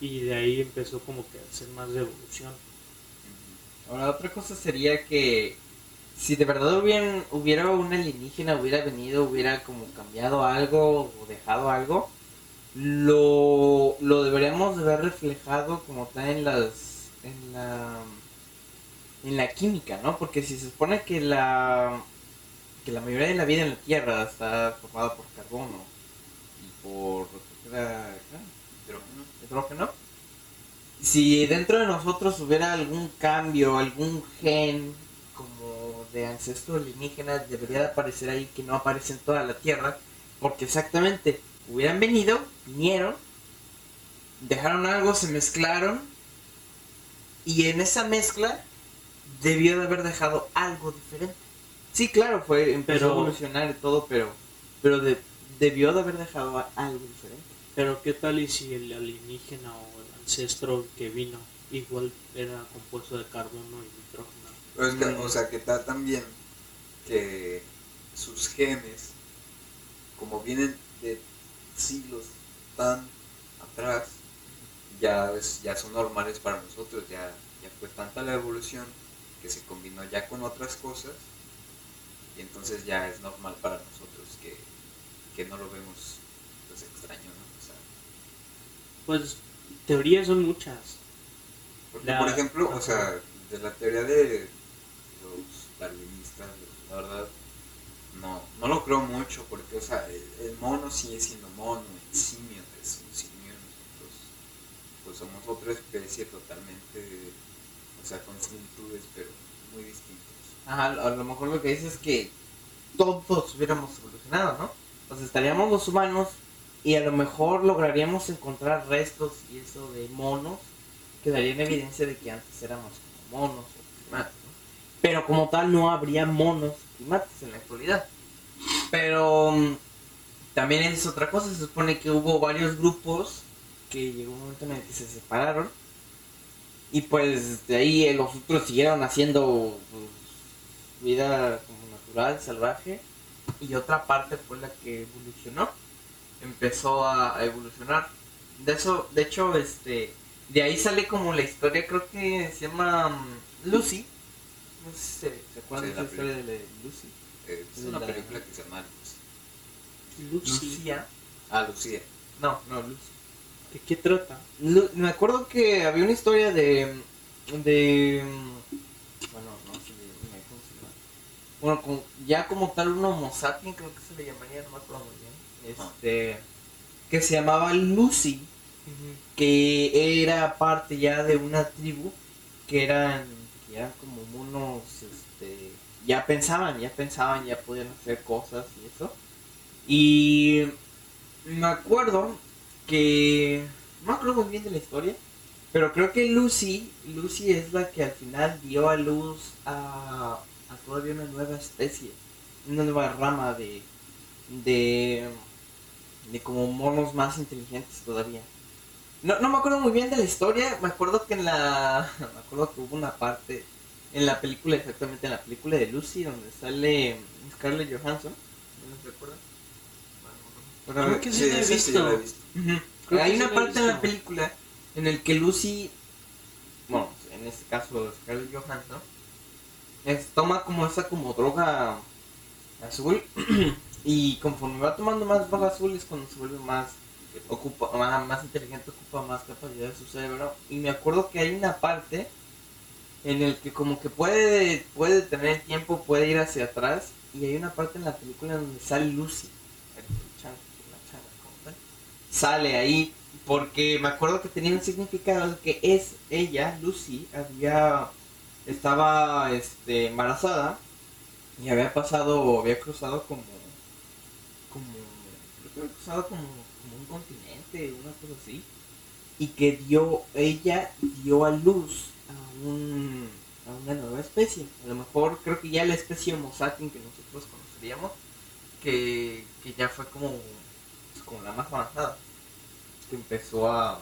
Speaker 4: y de ahí empezó como que a hacer más de evolución.
Speaker 2: Ahora, otra cosa sería que si de verdad hubieran, hubiera un alienígena, hubiera venido, hubiera como cambiado algo o dejado algo, lo, lo deberíamos de ver reflejado como está en las en la en la química, ¿no? Porque si se supone que la que la mayoría de la vida en la Tierra está formada por carbono por.
Speaker 3: Hidrógeno.
Speaker 2: hidrógeno. Si dentro de nosotros hubiera algún cambio, algún gen como de ancestro alienígena, debería de aparecer ahí que no aparece en toda la Tierra, porque exactamente hubieran venido, vinieron, dejaron algo, se mezclaron, y en esa mezcla debió de haber dejado algo diferente. Sí, claro, fue empezó
Speaker 4: Pero-
Speaker 2: a evolucionar y todo, pero pero de- debió de haber dejado algo diferente.
Speaker 4: Pero qué tal y si el alienígena o el ancestro que vino igual era compuesto de carbono y
Speaker 3: es que, o sea, que está también que sus genes, como vienen de siglos tan atrás, ya, es- ya son normales para nosotros, ya, ya fue tanta la evolución que se combinó ya con otras cosas y entonces ya es normal para nosotros que, no lo vemos pues extraño, ¿no? O sea,
Speaker 4: Pues teorías son muchas.
Speaker 3: Porque,
Speaker 4: La-
Speaker 3: por ejemplo,
Speaker 4: Ajá.
Speaker 3: o sea, de la teoría de los darwinistas, la verdad, no, no lo creo mucho, porque, o sea, el, el mono sigue siendo mono, el simio es un simio, nosotros, pues somos otra especie totalmente, o sea, con similitudes, pero muy distintas.
Speaker 2: Ajá, a lo mejor lo que dices es que todos hubiéramos evolucionado, ¿no? Sea, estaríamos los humanos y a lo mejor lograríamos encontrar restos y eso de monos que darían evidencia de que antes éramos como monos o primates. Pero como tal no habría monos primates en la actualidad. Pero mm, también es otra cosa, se supone que hubo varios grupos que llegó un momento en el que se separaron. Y pues de ahí eh, los otros siguieron haciendo pues, vida como natural, salvaje. Y otra parte fue la que evolucionó. Empezó a, a evolucionar. De eso, de hecho, este, de ahí sale como la historia, creo que se llama mm, Lucy. No sé si se, se acuerdan
Speaker 3: Sí,
Speaker 2: de
Speaker 3: la
Speaker 2: historia de la- Lucy.
Speaker 3: Eh, es una
Speaker 2: la-
Speaker 3: película que se llama Lucy.
Speaker 4: Lucy.
Speaker 2: Lucía.
Speaker 3: Ah, Lucía.
Speaker 2: No, no, Lucy.
Speaker 4: ¿De qué trata?
Speaker 2: Lu- me acuerdo que había una historia de. de. bueno, no sé de- ¿cómo se llama? Bueno, como- ya como tal un homo creo que se le llamaría, no me acuerdo muy bien. Este. que se llamaba Lucy, que era parte ya de una tribu que eran, que eran como monos, este, ya pensaban, ya pensaban, ya podían hacer cosas y eso. Y me acuerdo que, no me acuerdo muy bien de la historia, pero creo que Lucy, Lucy es la que al final dio a luz a, a todavía una nueva especie, una nueva rama de, de, de como monos más inteligentes todavía. No, no me acuerdo muy bien de la historia, me acuerdo que en la, me acuerdo que hubo una parte en la película, exactamente en la película de Lucy, donde sale Scarlett Johansson, ¿no se recuerdan? Bueno,
Speaker 4: Creo que sí la he
Speaker 3: esa sí la he
Speaker 4: visto.
Speaker 3: visto.
Speaker 4: Creo
Speaker 2: Hay
Speaker 4: sí
Speaker 2: una parte en la
Speaker 4: visto.
Speaker 2: película en el que Lucy, bueno, en este caso Scarlett Johansson, es- toma como esa como droga azul y conforme va tomando más droga azul es cuando se vuelve más ocupa más, inteligente, ocupa más capacidad de su cerebro. Y me acuerdo que hay una parte en el que como que puede puede tener tiempo, puede ir hacia atrás y hay una parte en la película donde sale Lucy, sale ahí porque me acuerdo que tenía un significado que es ella, Lucy, había estaba este embarazada y había pasado, había cruzado como como creo que había cruzado como, como un continente, una cosa así, y que dio, ella dio a luz a un a una nueva especie. A lo mejor creo que ya la especie Homo sapiens que nosotros conoceríamos, que, que ya fue como, pues, como la más avanzada, que empezó a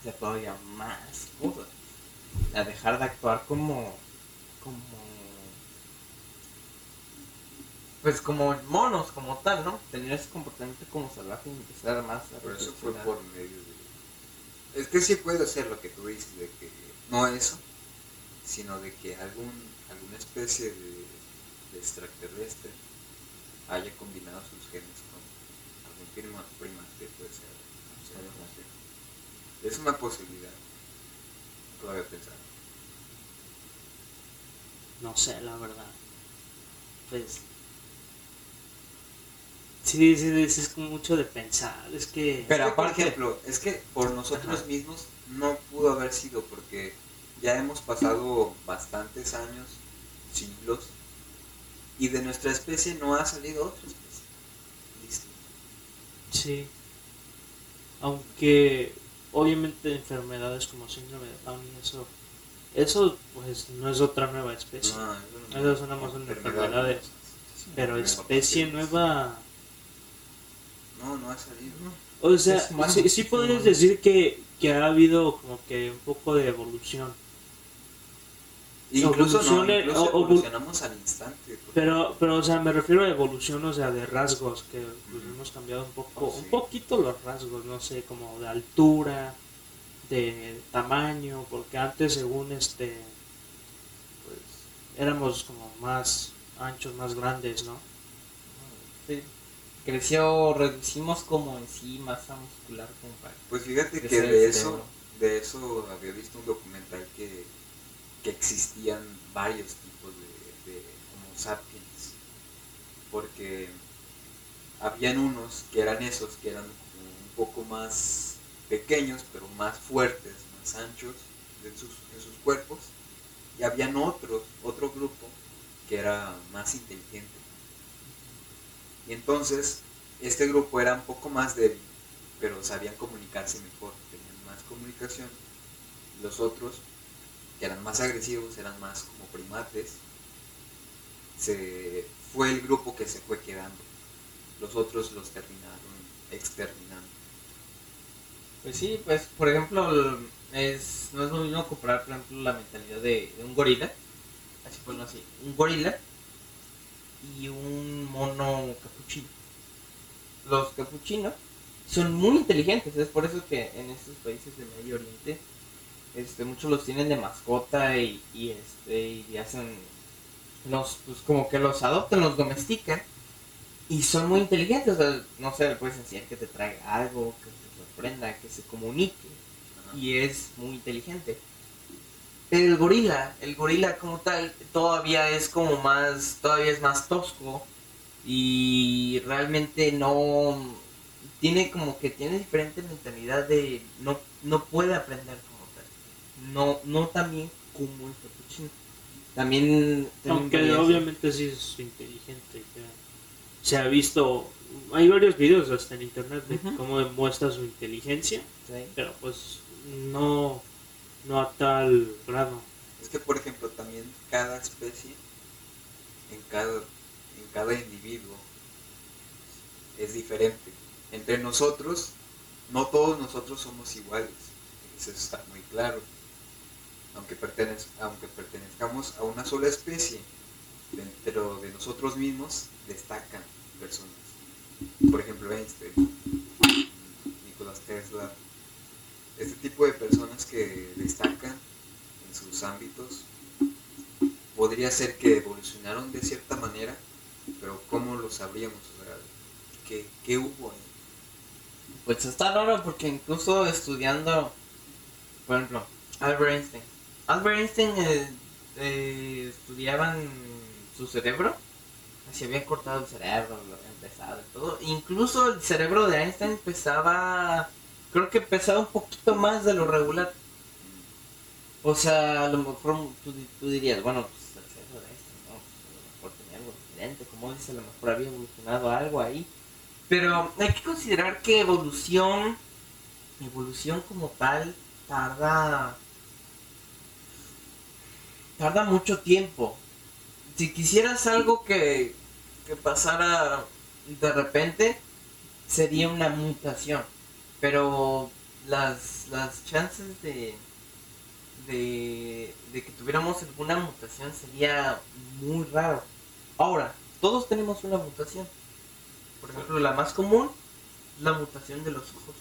Speaker 2: hacer todavía más cosas, a dejar de actuar como, como, pues como monos, como tal, ¿no? Tener ese comportamiento como salvaje y empezar más a
Speaker 3: Pero eso fue por medio de... Es que sí puede ser lo que tú dices, de que no eso, sino de que algún, alguna especie de, de extraterrestre haya combinado sus genes con algún prima, primate, puede ser. no sé, no sé. Es una posibilidad. Había pensado.
Speaker 4: No sé, la verdad. Pues. Sí, sí, sí, es como mucho de pensar. Es que.
Speaker 2: Pero
Speaker 3: Es que, por
Speaker 2: aparte-
Speaker 3: ejemplo, es que por nosotros
Speaker 2: Ajá.
Speaker 3: mismos no pudo haber sido porque ya hemos pasado bastantes años, siglos, y de nuestra especie no ha salido otra especie. Listo.
Speaker 4: Sí. Aunque. Obviamente, enfermedades como síndrome de Down y eso. Eso, pues, no es otra nueva especie.
Speaker 3: No,
Speaker 4: Esas son más enfermedades. Pero especie nueva.
Speaker 3: No, no ha salido.
Speaker 4: O sea, sí, sí podrías decir que, que ha habido como que un poco de evolución.
Speaker 3: Incluso, no, incluso
Speaker 4: o- o-
Speaker 3: evolucionamos al instante.
Speaker 4: Pero, pero, o sea, me refiero a evolución, o sea, de rasgos, que pues, hemos cambiado un poco,
Speaker 3: Oh, sí.
Speaker 4: un poquito los rasgos, no sé, como de altura, de tamaño, porque antes según este, pues, éramos como más anchos, más grandes, ¿no?
Speaker 2: Sí. Creció, reducimos como en sí masa muscular como para
Speaker 3: Pues fíjate que de
Speaker 2: el
Speaker 3: eso, de eso había visto un documental que, que existían varios tipos de, de sapiens. Porque habían unos que eran esos, que eran un poco más pequeños, pero más fuertes, más anchos en sus, en sus cuerpos. Y habían otros, otro grupo que era más inteligente. Y entonces, este grupo era un poco más débil, pero sabían comunicarse mejor, tenían más comunicación. Los otros, que eran más agresivos, eran más como primates, se, fue el grupo que se fue quedando. los otros los terminaron exterminando.
Speaker 2: Pues sí, pues por ejemplo, es, no es lo mismo comparar, por ejemplo, la mentalidad de, de un gorila, así pues no así, un gorila y un mono capuchino. Los capuchinos son muy inteligentes, es por eso que en estos países de Medio Oriente, este, muchos los tienen de mascota y, y, este, y hacen, los, pues como que los adoptan, los domestican y son muy inteligentes, o sea, no sé, le puedes enseñar que te traiga algo, que te sorprenda, que se comunique
Speaker 3: Ajá.
Speaker 2: y es muy inteligente. Pero el gorila, el gorila como tal, todavía es como más, todavía es más tosco y realmente no tiene como que tiene diferente mentalidad de no, no puede aprender No, no también como el capuchino. También, también
Speaker 4: Aunque obviamente sí es inteligente. ya. Se ha visto, hay varios videos hasta en internet de
Speaker 2: Ujú.
Speaker 4: cómo demuestra su inteligencia,
Speaker 2: Sí.
Speaker 4: pero pues no, no a tal grado.
Speaker 3: Es que, por ejemplo, también cada especie, en cada, en cada individuo, es diferente. Entre nosotros, no todos nosotros somos iguales. Eso está muy claro. Aunque, pertenez- aunque pertenezcamos a una sola especie, dentro de nosotros mismos destacan personas. Por ejemplo, Einstein, Nikola Tesla, este tipo de personas que destacan en sus ámbitos, podría ser que evolucionaron de cierta manera, pero ¿cómo lo sabríamos? O ¿qué, qué hubo ahí?
Speaker 2: Pues está raro porque incluso estudiando, por ejemplo, Albert Einstein. Albert Einstein eh, eh, estudiaban su cerebro, se habían cortado el cerebro, lo habían pesado y todo. Incluso el cerebro de Einstein pesaba, creo que pesaba un poquito más de lo regular. O sea, a lo mejor tú, tú dirías, bueno, pues el cerebro de Einstein, no, pues a lo mejor tenía algo diferente, como dice, a lo mejor había evolucionado algo ahí. Pero hay que considerar que evolución, evolución como tal, tarda, tarda mucho tiempo. Si quisieras algo que, que pasara de repente, sería una mutación. Pero las, las chances de, de, de que tuviéramos alguna mutación sería muy raro. Ahora, todos tenemos una mutación. Por ejemplo, la más común, la mutación de los ojos.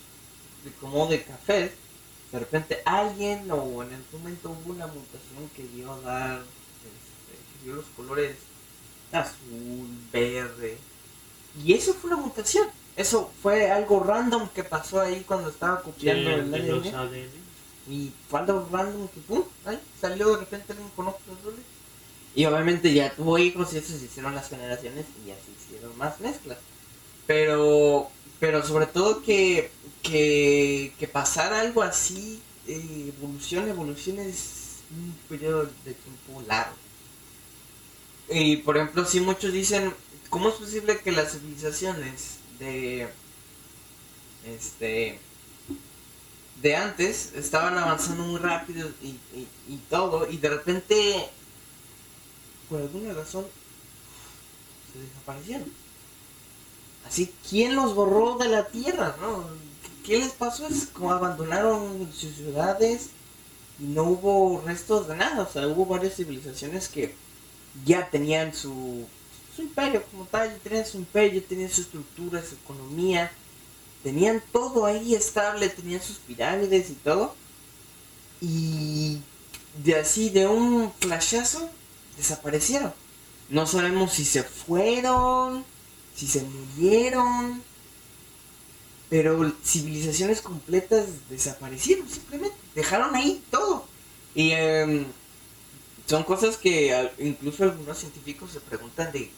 Speaker 2: De como de café, de repente alguien o en algún momento hubo una mutación que dio a dar, este, que dio los colores azul, verde. Y eso fue una mutación. Eso fue algo random que pasó ahí cuando estaba copiando el. ADN. Y fue algo random que pum, ahí salió de repente alguien con ojos azules. Y obviamente ya tuvo hijos y eso se hicieron las generaciones y ya se hicieron más mezclas. Pero, pero sobre todo que, que, que pasara algo así, eh, evolución es un periodo de tiempo largo. Y por ejemplo, si muchos dicen, ¿cómo es posible que las civilizaciones de este de antes estaban avanzando muy rápido y, y- y todo, y de repente, por alguna razón, se desaparecieron. Así, ¿quién los borró de la tierra? No? ¿Qué, les pasó? Es como abandonaron sus ciudades y no hubo restos de nada. O sea, hubo varias civilizaciones que ya tenían su, imperio como tal, tenían su imperio, tenían su estructura, su economía, tenían todo ahí estable, tenían sus pirámides y todo. Y de así, de un flashazo, desaparecieron. No sabemos si se fueron, si se murieron, pero civilizaciones completas desaparecieron, simplemente dejaron ahí todo. Y em, son cosas que incluso algunos científicos se preguntan de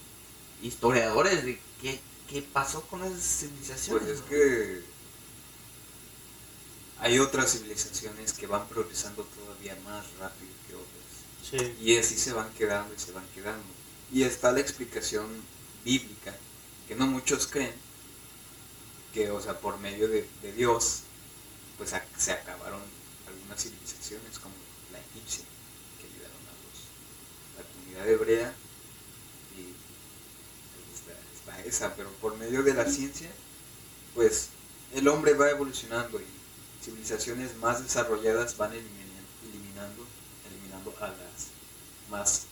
Speaker 2: historiadores de qué, qué pasó con esas civilizaciones.
Speaker 3: Pues es
Speaker 2: ¿no?
Speaker 3: que hay otras civilizaciones que van progresando todavía más rápido que otras.
Speaker 4: Sí.
Speaker 3: Y así se van quedando y se van quedando. Y está la explicación bíblica, que no muchos creen, que, o sea, por medio de, Dios, pues se acabaron algunas civilizaciones, como la egipcia, que ayudaron a los, la comunidad hebrea, y pues, está, está esa, pero por medio de la ciencia, pues el hombre va evolucionando y civilizaciones más desarrolladas van eliminando, eliminando, eliminando a las más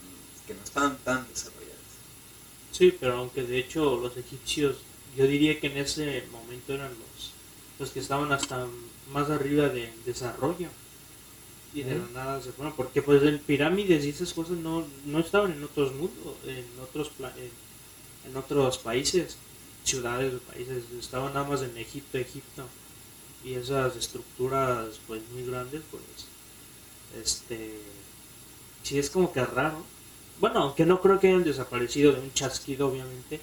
Speaker 3: mm, que no están tan desarrolladas.
Speaker 4: Sí, pero aunque de hecho los egipcios, yo diría que en ese momento eran los, los que estaban hasta más arriba de desarrollo. Y de la nada se fueron, porque pues en pirámides y esas cosas no, no estaban en otros mundos, en otros en, en otros países, ciudades o países, estaban nada más en Egipto, Egipto. Y esas estructuras pues muy grandes, pues este sí es como que raro. Bueno, aunque no creo que hayan desaparecido de un chasquido, obviamente.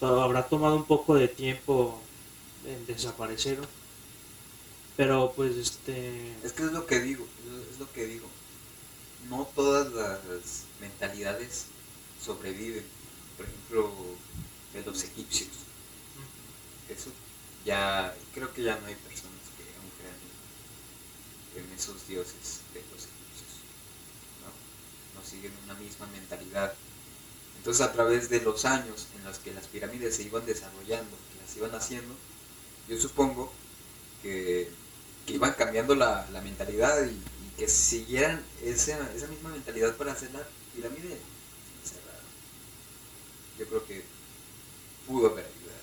Speaker 4: Todo habrá tomado un poco de tiempo en desaparecer. Pero pues este...
Speaker 3: Es que es lo que digo, es lo que digo. No todas las mentalidades sobreviven. Por ejemplo, de los egipcios. Eso ya, creo que ya no hay personas que aún crean en, en esos dioses de los egipcios. ¿No? siguen una misma mentalidad. Entonces a través de los años en los que las pirámides se iban desarrollando, que las iban haciendo, yo supongo que, que iban cambiando la, la mentalidad y, y que siguieran esa, esa misma mentalidad para hacer la pirámide. Yo creo que pudo haber ayudado.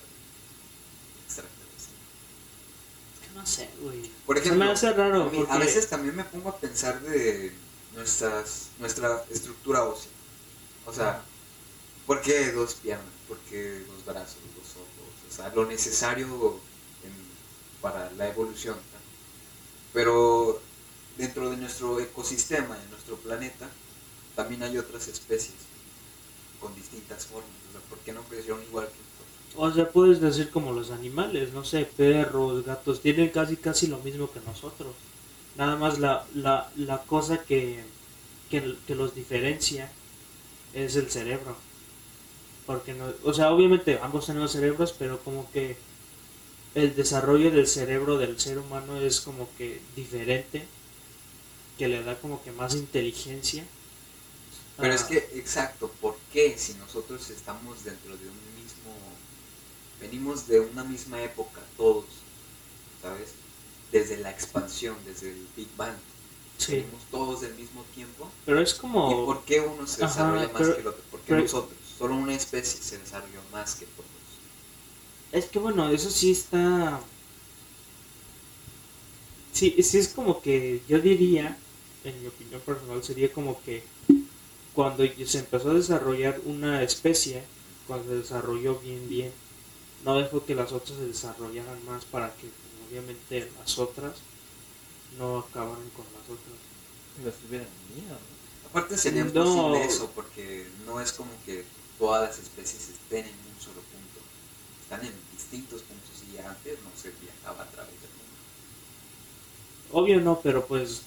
Speaker 4: no sé, güey.
Speaker 3: Por
Speaker 4: Se
Speaker 3: ejemplo,
Speaker 4: me hace raro.
Speaker 3: a, mí-
Speaker 4: porque-
Speaker 3: a veces también me pongo a pensar de nuestras, nuestra estructura ósea. O sea, ¿por qué dos piernas? ¿Por qué dos brazos, dos ojos? O sea, lo necesario para la evolución. Pero dentro de nuestro ecosistema, en nuestro planeta, también hay otras especies con distintas formas. O sea, ¿por qué no crecieron igual que?
Speaker 4: O sea, puedes decir como los animales, no sé, perros, gatos, tienen casi casi lo mismo que nosotros. Nada más la, la, la cosa que, que, que los diferencia es el cerebro. Porque no, o sea, obviamente ambos tenemos cerebros, pero como que el desarrollo del cerebro del ser humano es como que diferente, que le da como que más inteligencia.
Speaker 3: Pero es
Speaker 4: Ah,
Speaker 3: que, exacto, ¿por qué si nosotros estamos dentro de un mismo, venimos de una misma época todos, ¿sabes? Desde la expansión, desde el Big Bang,
Speaker 4: sí,
Speaker 3: todos del mismo tiempo.
Speaker 4: pero es como...
Speaker 3: ¿Y por qué uno se
Speaker 4: Ajá,
Speaker 3: desarrolla más
Speaker 4: pero-
Speaker 3: que el otro? ¿Por qué
Speaker 4: pero-
Speaker 3: nosotros? Solo una especie se desarrolló más que todos.
Speaker 4: Es que bueno, eso sí está. Sí, sí es como que yo diría, en mi opinión personal, sería como que cuando se empezó a desarrollar una especie, cuando se desarrolló bien, bien, no dejó que las otras se desarrollaran más para que obviamente las otras no acabaran con las otras.
Speaker 1: Los tuvieran miedo. ¿no?
Speaker 3: Aparte sería
Speaker 4: No.
Speaker 3: imposible eso, porque no es como que todas las especies estén en un solo punto. Están en distintos puntos y antes no se viajaba a través del mundo.
Speaker 4: Obvio no, pero pues,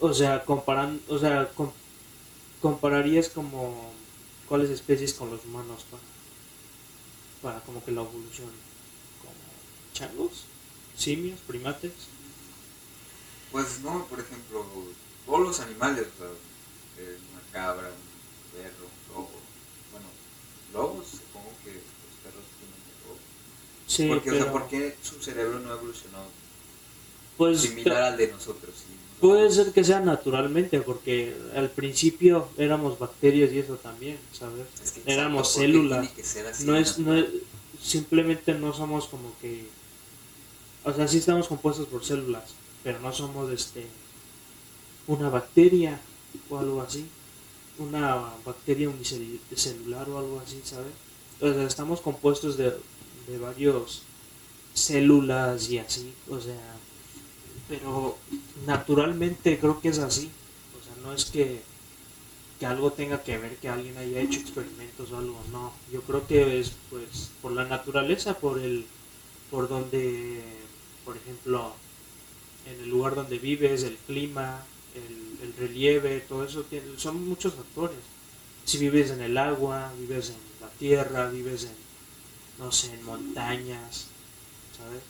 Speaker 4: o sea, comparan, o sea, com- compararías como cuáles especies con los humanos para, para como que la evolución, como changos, simios, primates.
Speaker 3: Pues no, por ejemplo, todos los animales, o sea, eh, una cabra, un perro, un lobo. Bueno, lobos, supongo que los perros tienen de lobo.
Speaker 4: Sí,
Speaker 3: Porque, o sea, ¿por qué su cerebro no evolucionó
Speaker 4: pues
Speaker 3: similar al de nosotros?
Speaker 4: Puede ser que sea naturalmente, porque al principio éramos bacterias y eso también, ¿sabes?
Speaker 3: Es que,
Speaker 4: éramos
Speaker 3: exacto, ¿por qué
Speaker 4: células. no es, no es, simplemente no somos como que, o sea, sí estamos compuestos por células, pero no somos este, una bacteria o algo así, una bacteria unicelular o algo así, ¿sabes? O sea, estamos compuestos de, de varios células y así, o sea, pero naturalmente creo que es así, o sea, no es que que algo tenga que ver que alguien haya hecho experimentos o algo, no. Yo creo que es pues por la naturaleza, por el por donde por ejemplo en el lugar donde vives, el clima, el, el relieve, todo eso son muchos factores. Si vives en el agua, vives en la tierra, vives en no sé, en montañas, ¿sabes?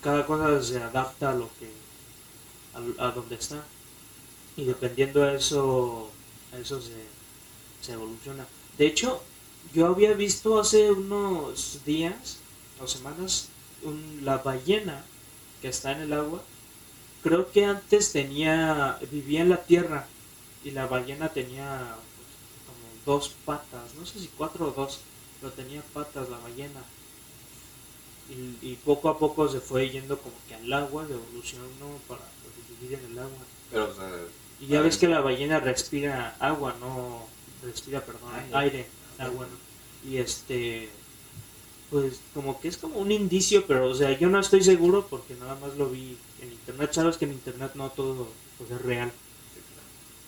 Speaker 4: cada cosa se adapta a lo que a, a donde está y dependiendo de eso eso se, se evoluciona de hecho yo había visto hace unos días o semanas un- la ballena que está en el agua. Creo que antes tenía, vivía en la tierra y la ballena tenía pues, como dos patas, no sé si cuatro o dos, pero tenía patas la ballena. Y, y poco a poco se fue yendo como que al agua, de evolución, ¿no? Para pues, vivir en el agua.
Speaker 3: Pero, o sea,
Speaker 4: Y ya ves que la ballena respira agua, no respira, perdón,
Speaker 2: Aire.
Speaker 4: aire, agua, ¿no? Y este, pues como que es como un indicio, pero o sea, yo no estoy seguro porque nada más lo vi en internet. Sabes que en internet no todo pues, es real.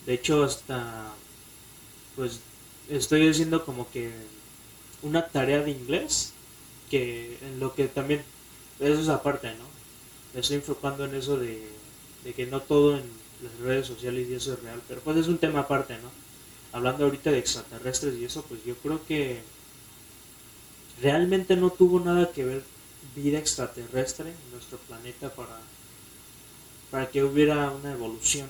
Speaker 4: De hecho, hasta, pues estoy haciendo como que una tarea de inglés, que en lo que también, eso es aparte, ¿no? Me estoy enfocando en eso de, de que no todo en las redes sociales y eso es real, pero pues es un tema aparte, ¿no? Hablando ahorita de extraterrestres y eso, pues yo creo que realmente no tuvo nada que ver vida extraterrestre en nuestro planeta para, para que hubiera una evolución.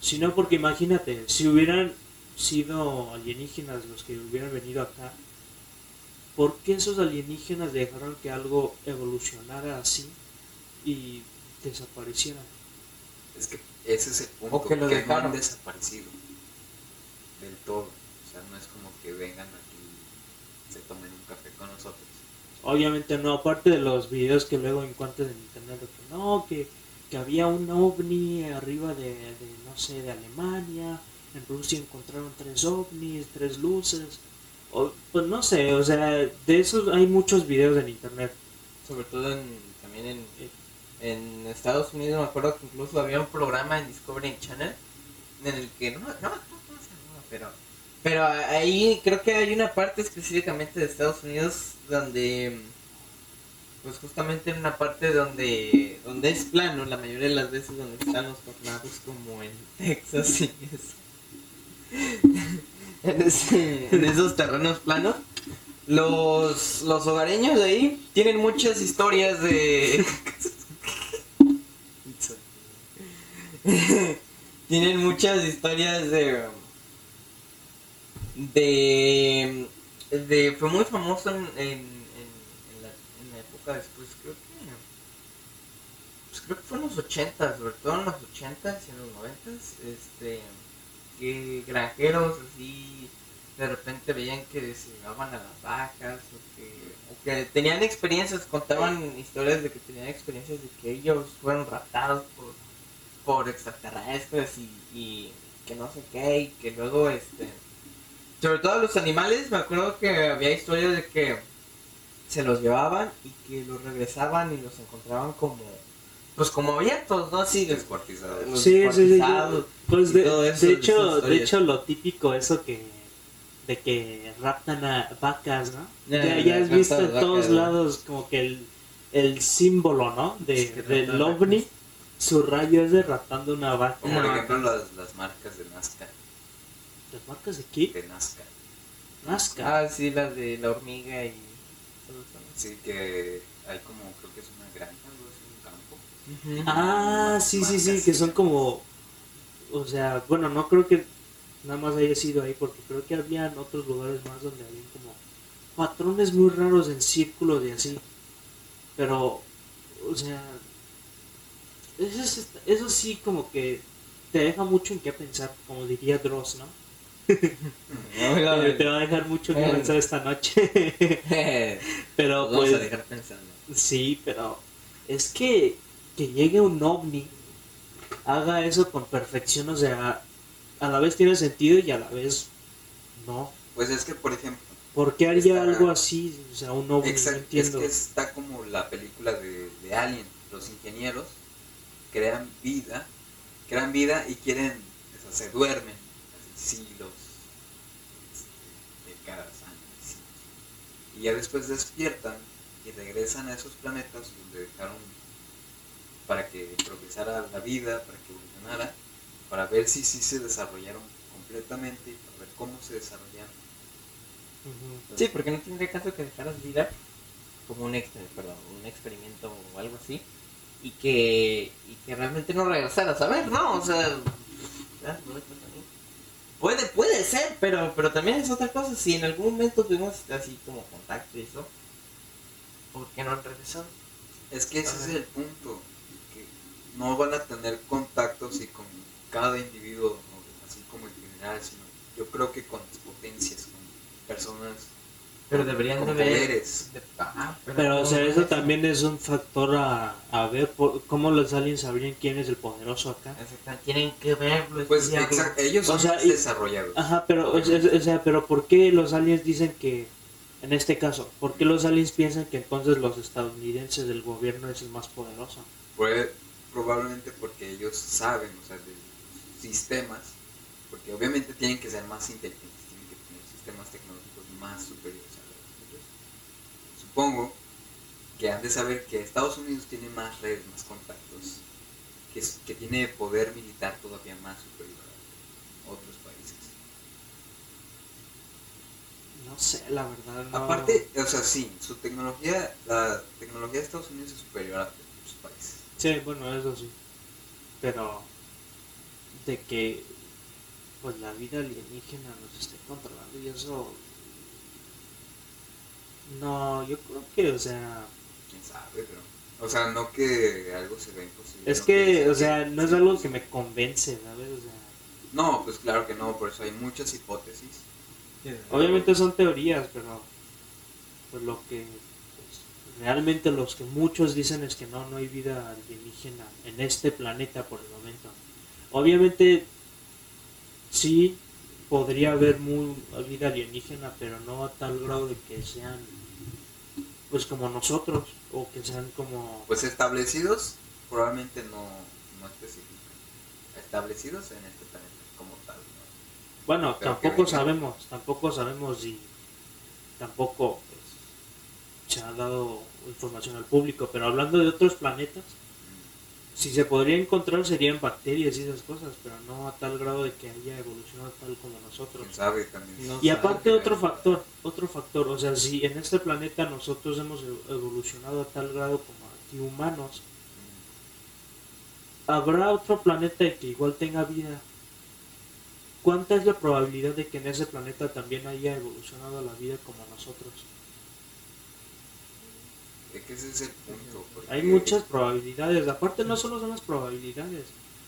Speaker 4: Sino porque imagínate, si hubieran sido alienígenas los que hubieran venido acá, ¿por qué esos alienígenas dejaron que algo evolucionara así y desapareciera?
Speaker 3: Es que ese es el punto,
Speaker 2: O que lo
Speaker 3: no
Speaker 2: dejaron.
Speaker 3: han desaparecido del todo. O sea, no es como que vengan y se tomen un café con nosotros.
Speaker 4: Obviamente no, aparte de los videos que luego encuentras en internet, de que no, que, que había un ovni arriba de, de, no sé, de Alemania, en Rusia encontraron tres ovnis, tres luces, o, pues no sé, o sea, de esos hay muchos videos en internet.
Speaker 2: Sobre todo en, también en, en Estados Unidos, me acuerdo que incluso había un programa en Discovery Channel en el que, no, no llamaba, pero, pero ahí creo que hay una parte específicamente de Estados Unidos donde, pues justamente en una parte donde, donde es plano, la mayoría de las veces donde están los tornados como en Texas y eso. en, ese- en esos terrenos planos. Los, los hogareños de ahí tienen muchas historias de... tienen muchas historias de... De... de fue muy famoso en, en, en- la, en la época después, creo que... Pues creo que fue en los 80, sobre todo en los 80 y en los 90, este... Que granjeros así de repente veían que se llevaban a las vacas o que, o que tenían experiencias, contaban historias de que tenían experiencias de que ellos fueron raptados por, por extraterrestres y, y que no sé qué, y que luego, este, sobre todo los animales, me acuerdo que había historias de que se los llevaban y que los regresaban y los encontraban como, pues como abiertos, ¿no? Así,
Speaker 3: Descuartizados.
Speaker 4: Sí, sí, sí.
Speaker 2: descuartizados
Speaker 4: Pues de,
Speaker 2: eso,
Speaker 4: hecho, de hecho lo típico eso que de que raptan a vacas, ¿no?
Speaker 2: Ya,
Speaker 4: Ya,
Speaker 2: ya,
Speaker 4: ya has visto
Speaker 2: a
Speaker 4: en todos lados como que el, el símbolo, ¿no? De,
Speaker 2: que
Speaker 4: del ovni, su rayo es de raptando una vaca.
Speaker 3: Como por ejemplo las, las marcas de Nazca.
Speaker 4: ¿Las marcas de qué?
Speaker 3: De Nazca.
Speaker 4: Nazca.
Speaker 2: Ah, sí, las de la hormiga y todo eso.
Speaker 3: Sí, que hay como, creo que es una granja, algo así, un campo.
Speaker 4: Ah, sí, sí, sí, que son como, o sea, bueno, no creo que nada más haya sido ahí, porque creo que habían otros lugares más donde habían como patrones muy raros en círculos y así. Pero, o sea, eso, es- eso sí como que te deja mucho en qué pensar, como diría Dross, ¿no? Eh, te va a dejar mucho qué
Speaker 2: Eh.
Speaker 4: pensar esta noche. pero
Speaker 2: Nos vamos
Speaker 4: pues,
Speaker 2: a dejar pensando.
Speaker 4: Sí, pero es que que llegue un ovni, haga eso con perfección, o sea, a la vez tiene sentido y a la vez no.
Speaker 3: Pues es que, por ejemplo,
Speaker 4: ¿Por qué haría
Speaker 3: Está-
Speaker 4: algo así? O sea, un ovni, no
Speaker 3: exacto, es que está como la película de, de Alien. Los ingenieros crean vida, crean vida y quieren, o sea, se duermen así, siglos, este, décadas, años. siglos. Y ya después despiertan y regresan a esos planetas donde dejaron para que progresara la vida, para que evolucionara, para ver si sí se desarrollaron completamente y para ver cómo se desarrollaron.
Speaker 2: Sí, porque no tendría caso que dejaras vida como un, exper perdón, un experimento o algo así y que, y que realmente no regresaras a ver, ¿no? O sea, ya, no me. Puede, puede ser, pero, pero también es otra cosa. Si en algún momento tuvimos así como contacto y eso, ¿por qué no han regresado?
Speaker 3: Es que ese
Speaker 2: Ajá.
Speaker 3: es el punto, que no van a tener contacto así con cada individuo, así como en general, sino yo creo que con las potencias, con personas
Speaker 2: Pero deberían
Speaker 3: con
Speaker 2: de ver.
Speaker 3: poderes.
Speaker 2: de- ah,
Speaker 4: Pero, o sea, eso también es un factor a, a ver por, cómo los aliens sabrían quién es el poderoso acá.
Speaker 2: Exactamente, Tienen que verlo. es
Speaker 3: Pues exacto, ellos
Speaker 4: O
Speaker 3: son
Speaker 4: sea,
Speaker 3: más
Speaker 4: y-
Speaker 3: desarrollados.
Speaker 4: Ajá, pero, o sea, o sea, pero ¿por qué los aliens dicen que, en este caso, por qué los aliens piensan que entonces los estadounidenses del gobierno es el más poderoso?
Speaker 3: Puede- probablemente porque ellos saben, o sea, de los sistemas, porque obviamente tienen que ser más inteligentes, tienen que tener sistemas tecnológicos más superiores. Supongo que han de saber que Estados Unidos tiene más redes, más contactos, que, es- que tiene poder militar todavía más superior a otros países.
Speaker 4: No sé, la verdad. No.
Speaker 3: Aparte, o sea, sí, su tecnología, la tecnología de Estados Unidos es superior a otros países.
Speaker 4: Sí, bueno, eso sí. Pero de que pues la vida alienígena nos esté controlando y eso no, yo creo que, o sea,
Speaker 3: quién sabe, pero. O sea, no que algo se ve imposible.
Speaker 4: es
Speaker 3: no
Speaker 4: que, o sea, no es algo que me convence, ¿sabes? O sea,
Speaker 3: No, pues claro que no, por eso hay muchas hipótesis.
Speaker 4: obviamente son teorías, pero pues lo que pues, realmente los que muchos dicen es que no, no hay vida alienígena en este planeta por el momento. Obviamente sí podría haber muy, vida alienígena, pero no a tal grado de que sean pues como nosotros o que sean como
Speaker 3: Pues establecidos, probablemente no, no especifican. Establecidos en este planeta como tal. ¿no?
Speaker 4: Bueno,
Speaker 3: Pero
Speaker 4: tampoco sabemos, tampoco sabemos y tampoco pues, se ha dado información al público, pero hablando de otros planetas, si se podría encontrar serían bacterias y esas cosas, pero no a tal grado de que haya evolucionado tal como nosotros.
Speaker 3: Quién sabe también.
Speaker 2: No
Speaker 4: Y
Speaker 2: sabe,
Speaker 4: aparte otro factor, otro factor, o sea, si en este planeta nosotros hemos evolucionado a tal grado como aquí humanos, habrá otro planeta que igual tenga vida. ¿Cuánta es la probabilidad de que en ese planeta también haya evolucionado la vida como nosotros?
Speaker 3: Que ese es el punto.
Speaker 4: Hay muchas probabilidades. Aparte no solo son las probabilidades.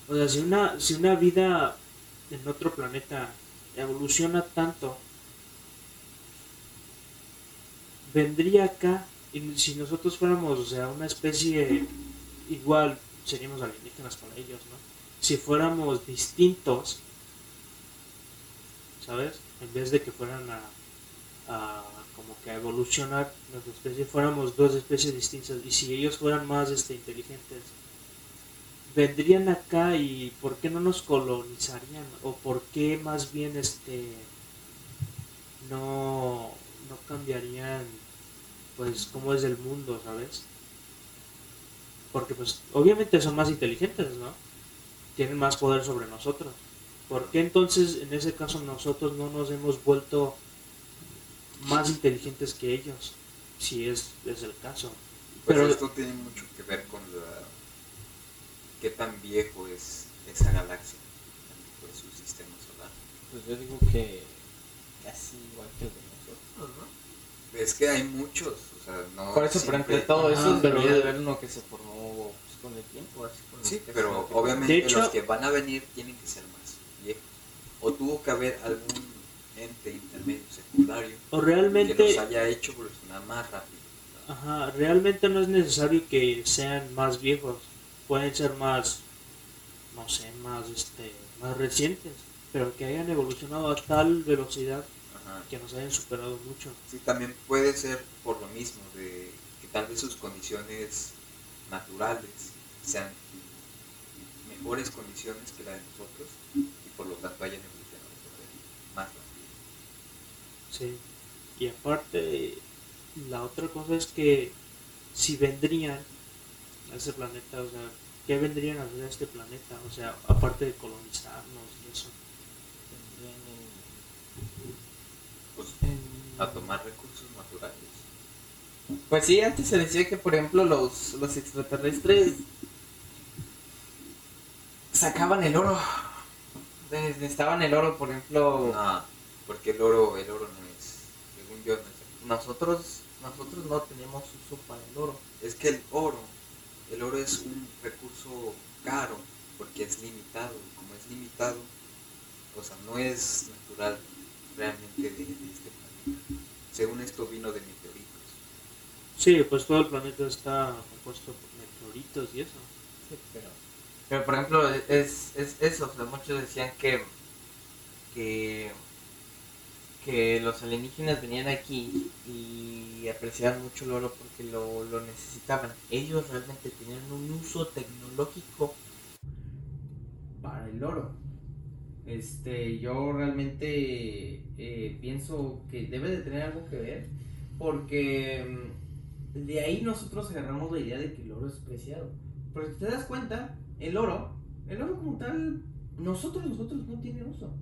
Speaker 4: O sea, si una, si una vida en otro planeta evoluciona tanto, vendría acá y si nosotros fuéramos, o sea, una especie igual, seríamos alienígenas para ellos, ¿no? Si fuéramos distintos, ¿sabes? En vez de que fueran a, a como que a evolucionar nuestra especie, fuéramos dos especies distintas y si ellos fueran más este, inteligentes, vendrían acá y ¿por qué no nos colonizarían? ¿O por qué más bien este no, no cambiarían pues cómo es el mundo, ¿sabes? Porque pues obviamente son más inteligentes, ¿no? Tienen más poder sobre nosotros. ¿Por qué entonces en ese caso nosotros no nos hemos vuelto más inteligentes que ellos? Si es, es el caso.
Speaker 3: Pues
Speaker 4: Pero-
Speaker 3: esto tiene mucho que ver con la, qué tan viejo es esa galaxia, pues su sistema solar.
Speaker 2: Pues yo digo que casi igual que el de nosotros, ¿no?
Speaker 3: Es que hay muchos, o sea, no
Speaker 2: Por eso, pero
Speaker 3: siempre-
Speaker 2: entre todo eso debería de haber uno que se formó pues, con el tiempo, así con
Speaker 3: Sí,
Speaker 2: el
Speaker 3: pero obviamente
Speaker 4: hecho-
Speaker 3: los que van a venir tienen que ser más viejos. O tuvo que haber algún ente intermedio secundario
Speaker 4: O
Speaker 3: que
Speaker 4: realmente...
Speaker 3: nos haya hecho evolucionar más rápido.
Speaker 4: Ajá, realmente no es necesario que sean más viejos, pueden ser más, no sé, más, este, más recientes, pero que hayan evolucionado a tal velocidad
Speaker 3: Ajá.
Speaker 4: que nos hayan superado mucho.
Speaker 3: Sí, también puede ser por lo mismo, de que tal vez sus condiciones naturales sean mejores condiciones que la de nosotros y por lo tanto hayan evolucionado.
Speaker 4: Sí. Y aparte, la otra cosa es que si vendrían a ese planeta, o sea, ¿qué vendrían a hacer a este planeta? O sea, aparte de colonizarnos y eso.
Speaker 3: Pues
Speaker 2: En-
Speaker 3: a tomar recursos naturales.
Speaker 2: Pues sí, antes se decía que, por ejemplo, los, los extraterrestres sacaban el oro ne- necesitaban el oro, por ejemplo.
Speaker 3: No, porque el oro, el oro no es, según yo, no es.
Speaker 2: Nosotros, nosotros no tenemos uso para el oro.
Speaker 3: Es que el oro, el oro es un recurso caro porque es limitado. y Como es limitado, o sea, no es natural realmente de, de este planeta. Según esto vino de meteoritos.
Speaker 4: Sí, pues todo el planeta está compuesto por meteoritos y eso.
Speaker 2: Sí, pero, pero por ejemplo, es, es eso. O sea, muchos decían que, que, que los alienígenas venían aquí y apreciaban mucho el oro porque lo, lo necesitaban. Ellos realmente tenían un uso tecnológico para el oro. Este, yo realmente eh, pienso que debe de tener algo que ver porque mm, de ahí nosotros agarramos la idea de que el oro es preciado. Porque si te das cuenta, el oro, el oro como tal, nosotros, nosotros no tiene uso.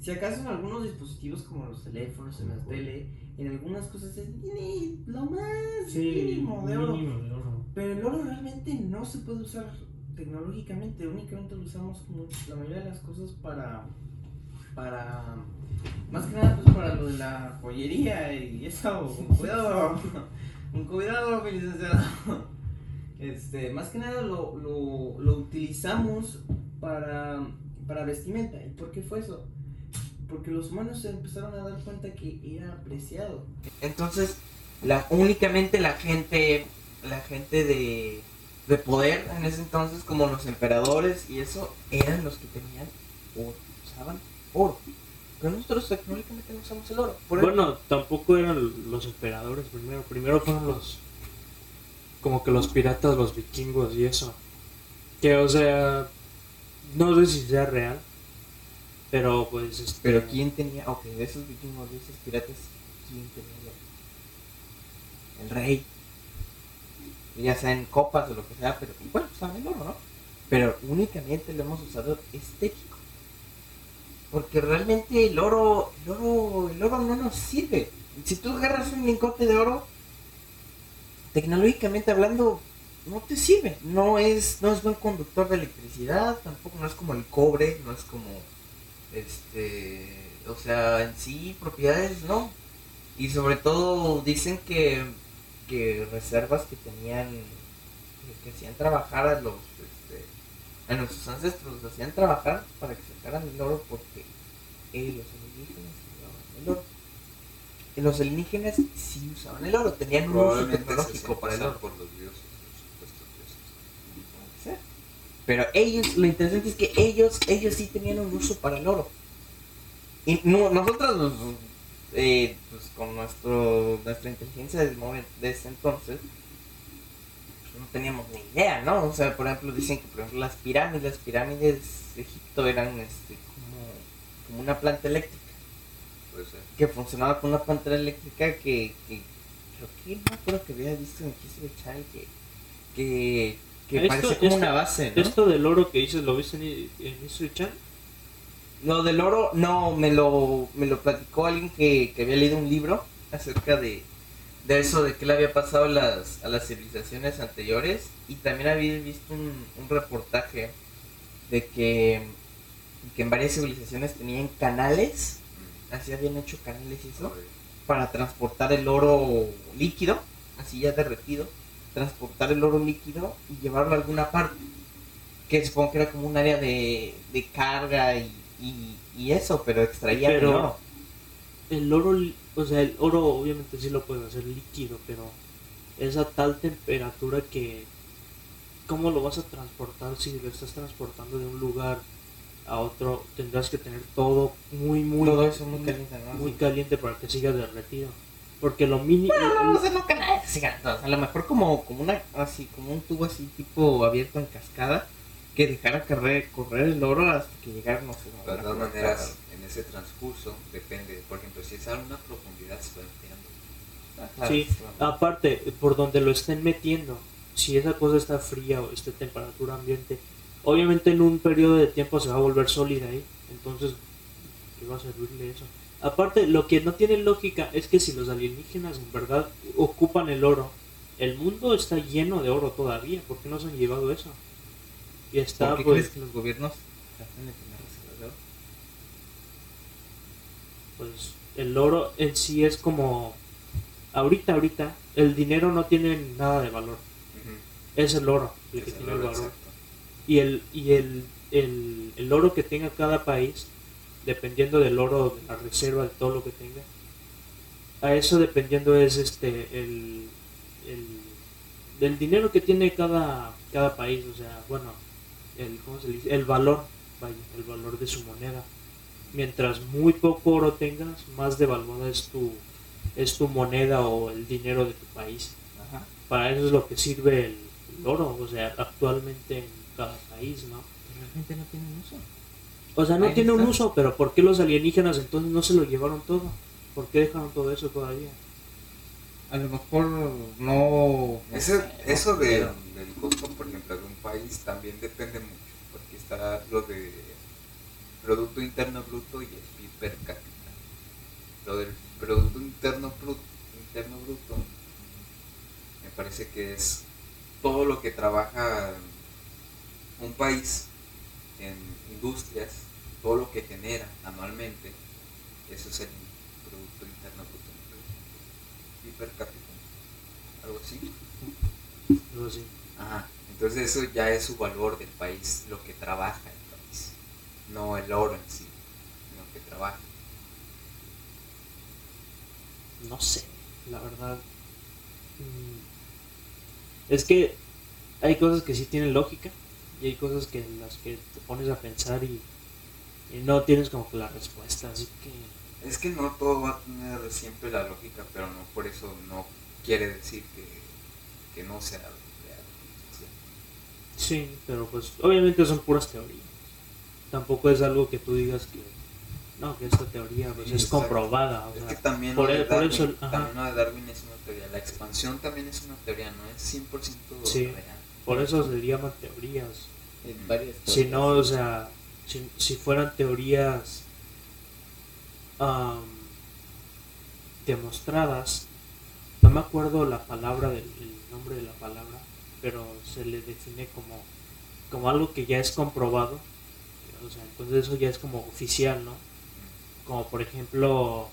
Speaker 2: Si acaso en algunos dispositivos como los teléfonos, en la tele, en algunas cosas es tiene lo más mínimo de oro.
Speaker 4: mínimo de oro.
Speaker 2: Pero el oro realmente no se puede usar tecnológicamente, únicamente lo usamos como la mayoría de las cosas para, para, más que nada pues para lo de la joyería y eso, con cuidado, con cuidado mi licenciado. Este, más que nada lo, lo, lo utilizamos para, para vestimenta. ¿Y por qué fue eso? Porque los humanos se empezaron a dar cuenta que era apreciado. Entonces, la, únicamente la gente, la gente de, de poder en ese entonces, como los emperadores y eso, eran los que tenían oro, usaban oro. Pero nosotros tecnológicamente no usamos el oro. Por
Speaker 4: Bueno, tampoco eran los emperadores primero. Primero fueron los. Como que los piratas, los vikingos y eso. Que, o sea. No sé si sea real. Pero pues. Este,
Speaker 2: Pero ¿quién tenía, ok, de esos vikingos, de esos piratas, quién tenía el rey. Ya sea en copas o lo que sea, pero bueno, usaban el oro, ¿no? Pero únicamente lo hemos usado estético. Porque realmente el oro, el oro, el oro no nos sirve. Si tú agarras un lingote de oro, tecnológicamente hablando, no te sirve. No es, no es buen conductor de electricidad, tampoco no es como el cobre, no es como este, o sea, en sí propiedades no. Y sobre todo dicen que, que reservas que tenían, que, que hacían trabajar a los, este, a nuestros ancestros, los hacían trabajar para que sacaran el oro porque ellos, los alienígenas, usaban el oro. Y los alienígenas sí usaban el oro, tenían un uso tecnológico para el oro.
Speaker 3: por los dioses, los supuestos dioses.
Speaker 2: Puede ser. Pero ellos, lo interesante es que ellos, ellos sí tenían un uso para el oro. Y no- nosotros, pues, eh, pues, con nuestro, nuestra inteligencia del momento, de ese entonces, pues, no teníamos ni idea, ¿no? O sea, por ejemplo, dicen que por ejemplo, las pirámides, las pirámides de Egipto eran este, como, como una planta eléctrica,
Speaker 3: Puede ser.
Speaker 2: que funcionaba con una planta eléctrica que, que creo que no me acuerdo que había visto en History Channel que, que, que
Speaker 4: Esto-
Speaker 2: parecía como
Speaker 4: esto-
Speaker 2: una base, ¿no?
Speaker 4: Esto del oro que dices, ¿lo viste en, en History Channel?
Speaker 2: Lo del oro, no, me lo, me lo platicó alguien que, que había leído un libro acerca de, de eso, de qué le había pasado a las, a las civilizaciones anteriores. Y también había visto un, un reportaje de que, que en varias civilizaciones tenían canales, así habían hecho canales y eso, para transportar el oro líquido, así ya derretido, transportar el oro líquido y llevarlo a alguna parte. Que supongo que era como un área de, de carga y, y, y eso, pero extraía el
Speaker 4: Pero-
Speaker 2: oro.
Speaker 4: El oro, o sea, el oro obviamente sí lo pueden hacer líquido, pero es a tal temperatura que ¿cómo lo vas a transportar si lo estás transportando de un lugar a otro? Tendrás que tener todo muy muy
Speaker 2: Todo eso muy caliente, ¿no?
Speaker 4: muy caliente para que siga derretido. Porque lo mínimo
Speaker 2: No, no sé, no canales. A lo mejor como, como una, así, como un tubo así tipo abierto en cascada que dejara correr, correr el oro hasta que llegara, no sé, a
Speaker 3: De todas maneras, en ese transcurso depende. Por ejemplo, si es a una profundidad, se va enfriando.
Speaker 2: Ah, claro,
Speaker 4: Sí, aparte, por donde lo estén metiendo, si esa cosa está fría o está temperatura ambiente, obviamente en un periodo de tiempo se va a volver sólida ahí. Entonces, ¿qué va a servirle eso? Aparte, lo que no tiene lógica es que si los alienígenas en verdad ocupan el oro, el mundo está lleno de oro todavía. ¿Por qué no se han llevado eso? Y está,
Speaker 2: ¿Por qué
Speaker 4: pues,
Speaker 2: crees que los gobiernos tratan de tener reservas de oro?
Speaker 4: pues el oro en sí es como, ahorita, ahorita, el dinero no tiene nada de valor, es el oro el
Speaker 3: Es
Speaker 4: que
Speaker 3: el
Speaker 4: tiene el valor.
Speaker 3: exacto.
Speaker 4: Y el, y el, el, el oro que tenga cada país, dependiendo del oro, de la reserva, de todo lo que tenga, a eso dependiendo es este el, el del dinero que tiene cada, cada país, o sea, bueno, el, ¿cómo se dice? el valor, vaya, el valor de su moneda. Mientras muy poco oro tengas, más devaluada es tu, es tu moneda o el dinero de tu país.
Speaker 6: Ajá.
Speaker 4: Para eso es lo que sirve el, el oro, o sea, actualmente en cada país, ¿no?
Speaker 6: Realmente no tienen uso.
Speaker 4: O sea, no
Speaker 6: Ahí
Speaker 4: tiene un uso, pero ¿por qué los alienígenas entonces no se lo llevaron todo? ¿Por qué dejaron todo eso todavía?
Speaker 6: A lo mejor no.
Speaker 3: Ese-
Speaker 6: no sé,
Speaker 3: eso
Speaker 6: no
Speaker 3: de- del costo, por ejemplo, de un país también depende mucho, porque está lo de Producto Interno Bruto y el PIB per cápita. Lo del Producto Interno Bruto, interno bruto me parece que es todo lo que trabaja un país en industrias, todo lo que genera anualmente, eso es el Producto Interno Bruto. PIB per cápita, algo así.
Speaker 4: Algo así.
Speaker 3: Ajá. Entonces eso ya es su valor del país, lo que trabaja el país, no el oro en sí, lo que trabaja.
Speaker 4: No sé, la verdad. mm, Es que hay cosas que sí tienen lógica y hay cosas que en las que te pones a pensar y, y no tienes como que la respuesta, así que...
Speaker 3: Es que no todo va a tener siempre la lógica, pero no por eso no quiere decir que, que no sea real. ¿sí?
Speaker 4: Sí, pero pues obviamente son puras teorías. Tampoco es algo que tú digas que... No, que esta teoría pues,
Speaker 3: Sí,
Speaker 4: es
Speaker 3: exacto.
Speaker 4: comprobada. O
Speaker 3: Es
Speaker 4: sea,
Speaker 3: que también
Speaker 4: por
Speaker 3: lo de
Speaker 4: e- por eso, ajá.
Speaker 3: también lo de Darwin es una teoría, la expansión también es una teoría, no es 100%
Speaker 4: Sí.
Speaker 3: real.
Speaker 4: por eso se llaman teorías.
Speaker 6: En varias
Speaker 4: Si no, o
Speaker 6: teorías.
Speaker 4: sea, si, fueran teorías am, demostradas, no me acuerdo la palabra, del, el nombre de la palabra, pero se le define como, como algo que ya es comprobado. O sea, entonces eso ya es como oficial, ¿no? Como por ejemplo,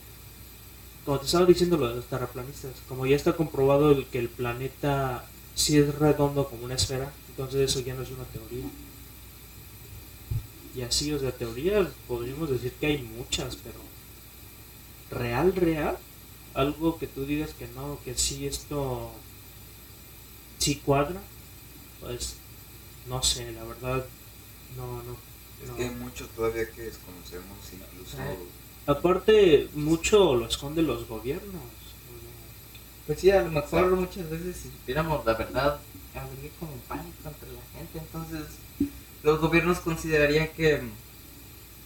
Speaker 4: como te estaba diciendo lo de los terraplanistas, como ya está comprobado el que el planeta sí es redondo como una esfera, entonces eso ya no es una teoría. Y así, o sea, teorías podríamos decir que hay muchas, pero real, real, algo que tú digas que no, que sí esto sí cuadra, pues no sé, la verdad, no, no.
Speaker 3: Es
Speaker 4: no.
Speaker 3: que hay mucho todavía que desconocemos, incluso...
Speaker 6: Ay.
Speaker 4: Aparte, mucho lo esconden los gobiernos.
Speaker 6: Pues sí, a lo mejor muchas veces si supiéramos la verdad, habría como pánico entre la gente. Entonces, los gobiernos considerarían que,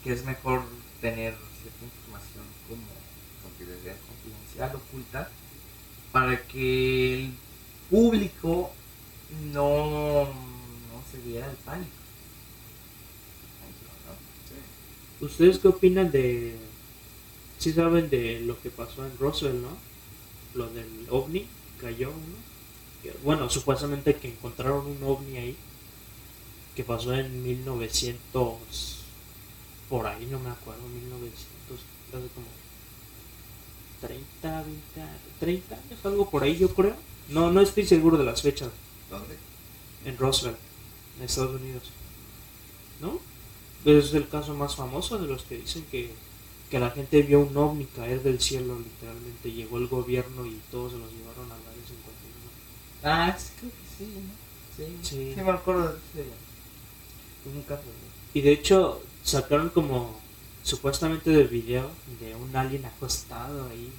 Speaker 6: que es mejor tener cierta información como
Speaker 3: confidencial.
Speaker 6: confidencial, oculta, para que el público no, no se diera el pánico.
Speaker 4: ¿Ustedes qué opinan de... Si saben de lo que pasó en Roswell, ¿no? Lo del ovni, cayó uno. Bueno, supuestamente que encontraron un ovni ahí. Que pasó en 1900... Por ahí, no me acuerdo, 1900, hace como 30, 20, 30 años, algo por ahí yo creo. No, no estoy seguro de las fechas.
Speaker 3: ¿Dónde?
Speaker 4: en Roswell, en Estados Unidos. ¿No? Es el caso más famoso de los que dicen que, que la gente vio un ovni caer del cielo, literalmente. Llegó el gobierno y todos se los llevaron al área 51.
Speaker 6: Ah, sí, creo que sí, ¿no? Sí,
Speaker 4: Sí.
Speaker 6: sí, me acuerdo de Un.
Speaker 4: Y de hecho, sacaron como supuestamente del video de un alien acostado ahí.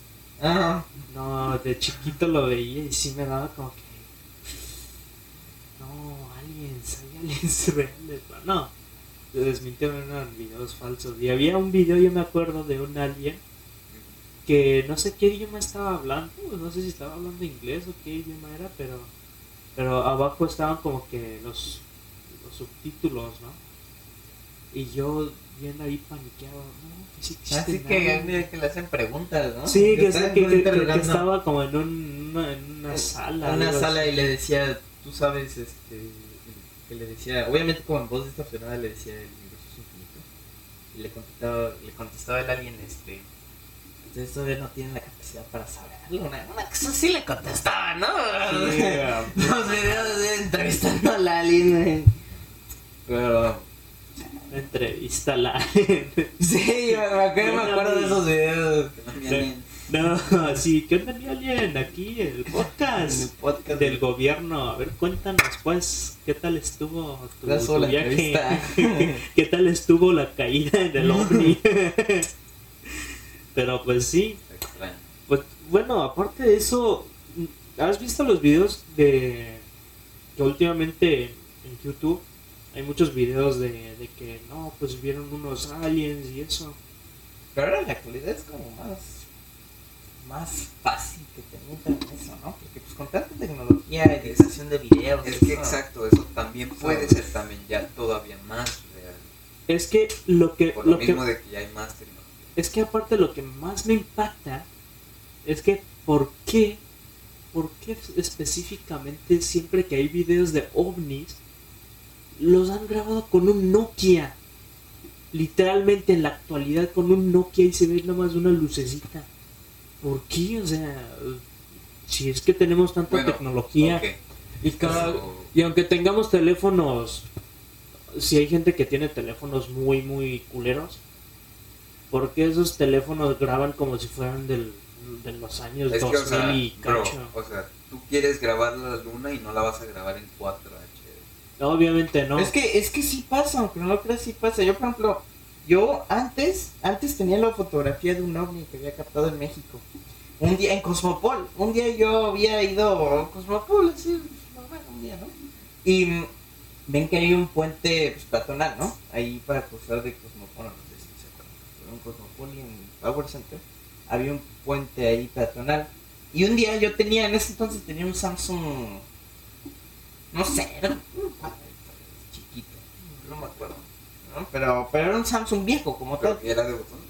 Speaker 6: Ah,
Speaker 4: No, de chiquito lo veía y sí me daba como que. No, aliens, hay aliens reales. No, se desmintieron, eran videos falsos. Y había un video, yo me acuerdo, de un alien que no sé qué idioma estaba hablando. No sé si estaba hablando inglés o qué idioma era, pero. Pero abajo estaban como que los subtítulos, ¿no? Y yo bien ahí paniqueado, no, que sí existen
Speaker 6: así que,
Speaker 4: aliens".
Speaker 6: que le hacen preguntas, ¿no?
Speaker 4: Sí, que, que- que- que- estaba como en, un- una, en una sala.
Speaker 6: una
Speaker 4: algo
Speaker 6: sala
Speaker 4: así.
Speaker 6: y le decía, tú sabes, este, que le decía, obviamente como en voz distorsionada le decía el universo es infinito. Y le contestaba, le contestaba el alien, este,
Speaker 2: ustedes todavía no tienen la capacidad para saberlo. Una, una cosa sí le contestaba, ¿no?
Speaker 4: Sí, ah,
Speaker 2: Los videos de entrevistando al alien. Pero.
Speaker 4: entrevista la
Speaker 2: Sí, me acuerdo, me acuerdo de esos videos.
Speaker 3: No
Speaker 4: sí, ¿qué onda, mi alien? Aquí, el
Speaker 2: En el
Speaker 4: podcast
Speaker 2: podcast
Speaker 4: del gobierno. A ver, cuéntanos, pues, ¿qué tal estuvo tu, viaje? ¿Qué tal estuvo la caída en el ovni? Pero pues sí,
Speaker 3: Extraño.
Speaker 4: pues bueno, aparte de eso, ¿has visto los videos de que últimamente en YouTube hay muchos videos de, de que no, pues vieron unos aliens y eso?
Speaker 2: Pero ahora en la actualidad es como más. Más fácil que te metan eso, ¿no? Porque pues con tanta tecnología, editación de videos.
Speaker 3: Es que
Speaker 2: eso-
Speaker 3: exacto, eso también puede ser también ya todavía más real.
Speaker 4: Es que lo que,
Speaker 3: Por lo
Speaker 4: lo que
Speaker 3: mismo de que ya hay más tecnología.
Speaker 4: es que aparte lo que más me impacta es que ¿por qué? ¿Por qué específicamente siempre que hay videos de ovnis los han grabado con un Nokia? Literalmente en la actualidad con un Nokia y se ve nada más una lucecita. ¿Por qué? O sea, si es que tenemos tanta
Speaker 3: Bueno,
Speaker 4: tecnología
Speaker 7: Y, cada, y aunque tengamos teléfonos, si hay gente que tiene teléfonos muy, muy culeros,
Speaker 4: ¿por qué esos teléfonos graban como si fueran del, de los años
Speaker 3: Es que,
Speaker 4: 2000
Speaker 3: o sea,
Speaker 4: y
Speaker 3: bro,
Speaker 4: cacho?
Speaker 3: o sea, tú quieres grabar la luna y no la vas a grabar en 4 HD.
Speaker 4: Obviamente no.
Speaker 2: Es que, es que sí pasa, aunque no lo creas, sí pasa. Yo, por ejemplo, yo antes, antes tenía la fotografía de un ovni que había captado en México. Un día en Cosmopol. Un día yo había ido a Cosmopol, así, bueno, un día, ¿no? Y ven que hay un puente pues, ¿no? Ahí para cruzar de Cosmopol, no sé si se acuerdan. En Cosmopol y en Power Center había un puente ahí peatonal. Y un día yo tenía, en ese entonces tenía un Samsung no sé, era chiquito, no me acuerdo. ¿no? Pero, pero era un Samsung viejo como tal.
Speaker 3: Pero era de botones.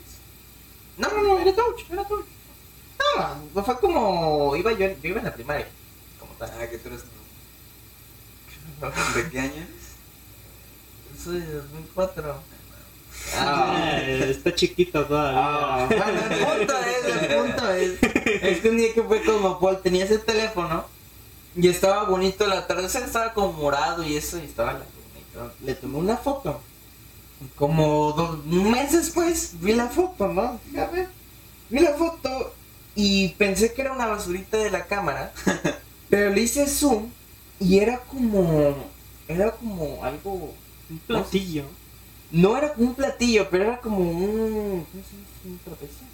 Speaker 2: No, no, no, era touch, era touch. No, fue como, iba yo, yo iba en la primaria, como tal.
Speaker 3: Ah, que tú eres ¿De qué año eres?
Speaker 2: Soy de 2004.
Speaker 4: Ah, está chiquito todavía.
Speaker 2: Ah, bueno, el punto es, el punto es, es que un día que fue como Paul tenía ese teléfono y estaba bonito el atardecer, estaba como morado y eso, y estaba la luna. Le tomé una foto. Como dos, un mes después vi la foto, ¿no? Ver, vi la foto y pensé que era una basurita de la cámara, pero le hice zoom y era como, era como algo
Speaker 4: Un platillo.
Speaker 2: no era como un platillo, pero era como un. ¿Cómo se dice? Un trapecio.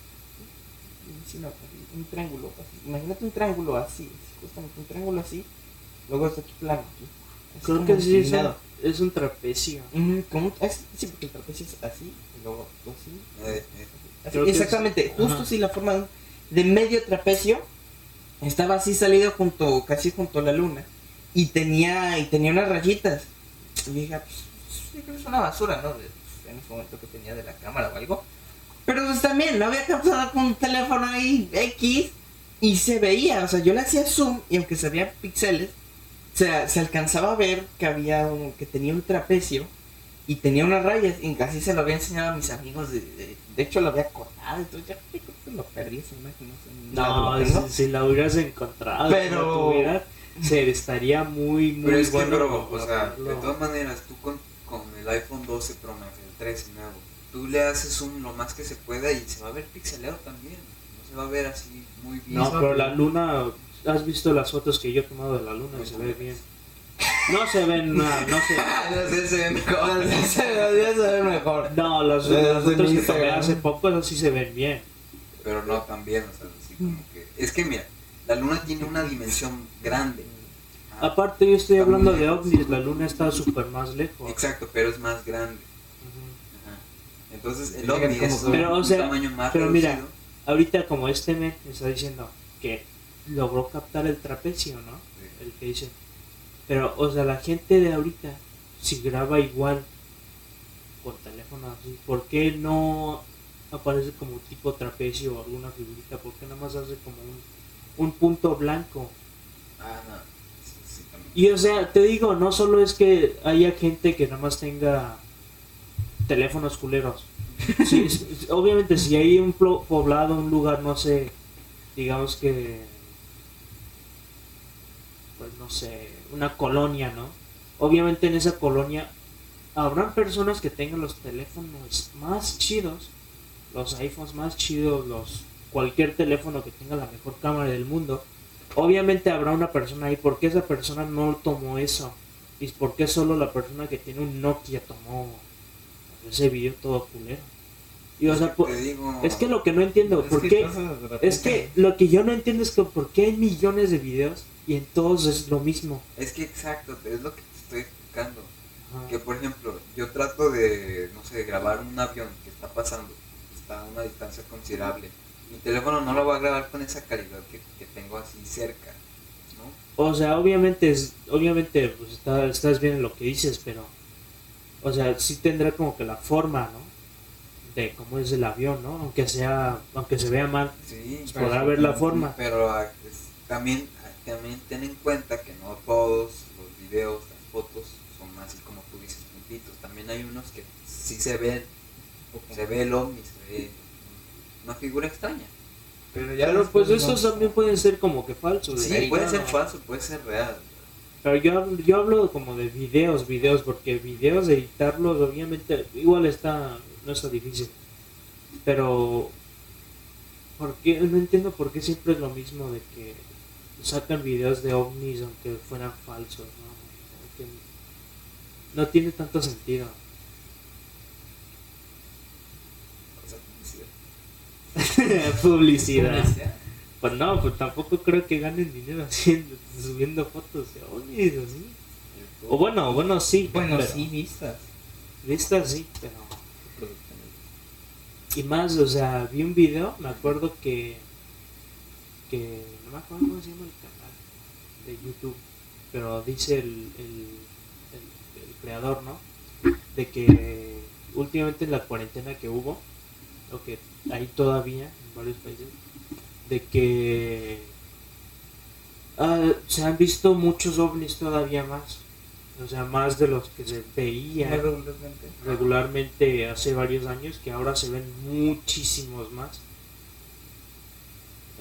Speaker 2: No, un triángulo. así. Imagínate un triángulo así, justamente un triángulo así. Luego está aquí plano. Aquí. Así
Speaker 4: Creo que sí es un, es un trapecio.
Speaker 2: Mm, como es- sí, porque el trapecio es así, y luego así.
Speaker 3: Eh, eh.
Speaker 2: así.
Speaker 4: Es-
Speaker 2: Exactamente, justo
Speaker 4: ajá.
Speaker 2: así la forma de, medio trapecio. Estaba así salido junto, casi junto a la luna. Y tenía, y tenía unas rayitas. Y dije, ah, pues, que es una basura, ¿no? Pues, en ese momento que tenía de la cámara o algo. Pero pues también, no había captado con un teléfono ahí X y se veía, o sea, yo le hacía zoom y aunque se veían píxeles, se, se alcanzaba a ver que había un, que tenía un trapecio y tenía unas rayas y casi se lo había enseñado a mis amigos, de, de, de hecho lo había cortado, entonces ya creo que lo perdí esa imagen, no sé,
Speaker 4: No, si, si la hubieras encontrado,
Speaker 2: Pero-
Speaker 4: si la se estaría muy, muy
Speaker 3: Pero es que,
Speaker 4: bueno.
Speaker 3: bro, o sea,
Speaker 4: verlo.
Speaker 3: de todas maneras, tú con, con el iPhone 12 Pro Max, el 13 nuevo, tú le haces zoom lo más que se pueda y se va a ver pixelado también. Se va a ver así muy bien.
Speaker 4: No, pero la luna, ¿has visto las fotos que yo he tomado de la luna y se ve bien? No se ven, nada, no se
Speaker 2: no sé, se ve mejor, se ve, se ve mejor.
Speaker 4: No, las,
Speaker 2: Las
Speaker 4: las
Speaker 2: de
Speaker 4: fotos que tomé hace poco, esas sí se ven bien.
Speaker 3: Pero no tan bien, o sea, así como que... Es que mira, la luna tiene una dimensión grande. Ah,
Speaker 4: Aparte, yo estoy hablando de ovnis, la luna está súper más lejos.
Speaker 3: Exacto, pero es más grande. Entonces el ovni es
Speaker 4: o
Speaker 3: un
Speaker 4: sea,
Speaker 3: tamaño más
Speaker 4: pero mira. Ahorita, como este men está diciendo que logró captar el trapecio, ¿no?
Speaker 3: Sí.
Speaker 4: El que dice. Pero, o sea, la gente de ahorita, si graba igual con teléfono así, ¿por qué no aparece como tipo trapecio o alguna figurita? ¿Por qué nada más hace como un, un punto blanco?
Speaker 3: Ah, no. Sí, sí, también.
Speaker 4: Y o sea, te digo, no solo es que haya gente que nada más tenga teléfonos culeros, sí, obviamente si hay un poblado, un lugar, no sé, digamos que, pues no sé, una colonia, ¿no? Obviamente en esa colonia habrán personas que tengan los teléfonos más chidos, los iPhones más chidos, los cualquier teléfono que tenga la mejor cámara del mundo. Obviamente habrá una persona ahí, ¿por qué esa persona no tomó eso? ¿Y por qué solo la persona que tiene un Nokia tomó ese video todo culero? Y o sea,
Speaker 3: digo,
Speaker 4: es que lo que no entiendo,
Speaker 6: Es
Speaker 4: ¿por
Speaker 6: que
Speaker 4: qué?
Speaker 6: cosas de repente-
Speaker 4: Es que lo que yo no entiendo es que por qué hay millones de videos y en todos es lo mismo.
Speaker 3: es que exacto, es lo que te estoy explicando.
Speaker 4: Ajá.
Speaker 3: Que por ejemplo, yo trato de, no sé, grabar un avión que está pasando, está a una distancia considerable. Mi teléfono no lo va a grabar con esa calidad que, que tengo así cerca, ¿no?
Speaker 4: O sea, obviamente, es, obviamente pues está- estás bien en lo que dices, pero, o sea, sí tendrá como que la forma, ¿no? De cómo es el avión, ¿no? Aunque sea, aunque se vea mal,
Speaker 3: Sí,
Speaker 4: pues podrá ver la forma.
Speaker 3: pero ah, es- también, ah, también ten en cuenta que no todos los videos, las fotos son así como tú dices, puntitos. También hay unos que sí se ven, se ve el ovni, se ve una figura extraña.
Speaker 6: Pero ya
Speaker 4: Pero pues
Speaker 6: después
Speaker 4: esos
Speaker 6: no-
Speaker 4: también pueden ser como que falsos.
Speaker 3: Sí, puede
Speaker 4: No,
Speaker 3: ser
Speaker 4: no.
Speaker 3: falso, puede ser real.
Speaker 4: Pero yo, yo hablo como de videos, videos, porque videos, editarlos, obviamente, igual está, no está difícil. Pero, ¿por qué? No entiendo por qué siempre es lo mismo de que sacan videos de ovnis aunque fueran falsos, ¿no? No tiene tanto sentido.
Speaker 3: Publicidad.
Speaker 4: Publicidad. Pues no, pues tampoco creo que ganen dinero haciendo, subiendo fotos de ovnis, así. O bueno, bueno, sí.
Speaker 6: Bueno,
Speaker 4: pero-
Speaker 6: sí, vistas.
Speaker 4: Vistas sí, pero... Y más, o sea, vi un video, me acuerdo que... que no me acuerdo cómo se llama el canal de YouTube, pero dice el, el, el- el creador, ¿no? De que últimamente en la cuarentena que hubo, o que hay todavía en varios países, de que ah, se han visto muchos ovnis todavía más, o sea, más de los que se veían
Speaker 6: regularmente.
Speaker 4: regularmente hace varios años que ahora se ven muchísimos más.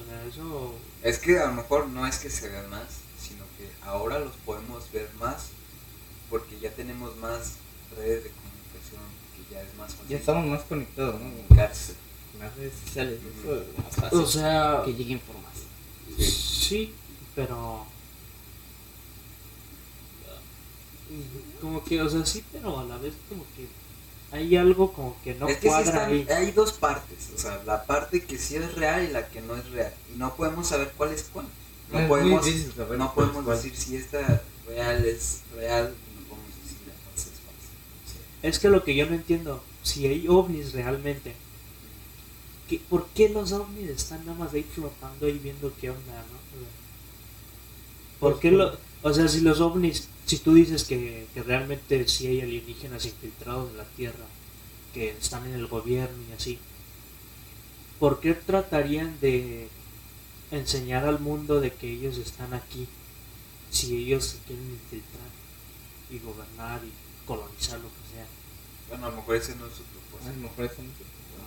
Speaker 4: O sea, eso
Speaker 3: Es que a lo mejor no es que se vean más, sino que ahora los podemos ver más porque ya tenemos más redes de comunicación, que ya es más fácil.
Speaker 6: Ya estamos más conectados, ¿no?
Speaker 3: comunicarse.
Speaker 6: Las redes sociales, eso es más fácil.
Speaker 4: o sea,
Speaker 6: que llegue información.
Speaker 4: sí, pero como que, o sea, sí, pero a la vez como que hay algo como que no
Speaker 3: es que sí
Speaker 4: cuadra
Speaker 3: están-
Speaker 4: ahí.
Speaker 3: hay dos partes, o sea, la parte que sí es real y la que no es real. Y no podemos saber cuál es cuál. No
Speaker 6: Es
Speaker 3: podemos, no podemos
Speaker 6: cuál.
Speaker 3: decir si esta real es real y no podemos decir la falsa es falsa. Sí.
Speaker 4: Es que lo que yo no entiendo, si hay ovnis realmente, ¿qué- ¿por qué los ovnis están nada más ahí flotando y viendo qué onda, no? O sea, ¿Por
Speaker 6: Pues
Speaker 4: qué
Speaker 6: por-
Speaker 4: lo, o sea, si los ovnis, si tú dices que, que realmente sí hay alienígenas infiltrados en la Tierra, que están en el gobierno y así, ¿por qué tratarían de enseñar al mundo de que ellos están aquí si ellos se quieren infiltrar y gobernar y colonizar lo que sea?
Speaker 3: Bueno, a lo mejor ese no es su
Speaker 6: A
Speaker 3: propósito.
Speaker 6: lo mejor no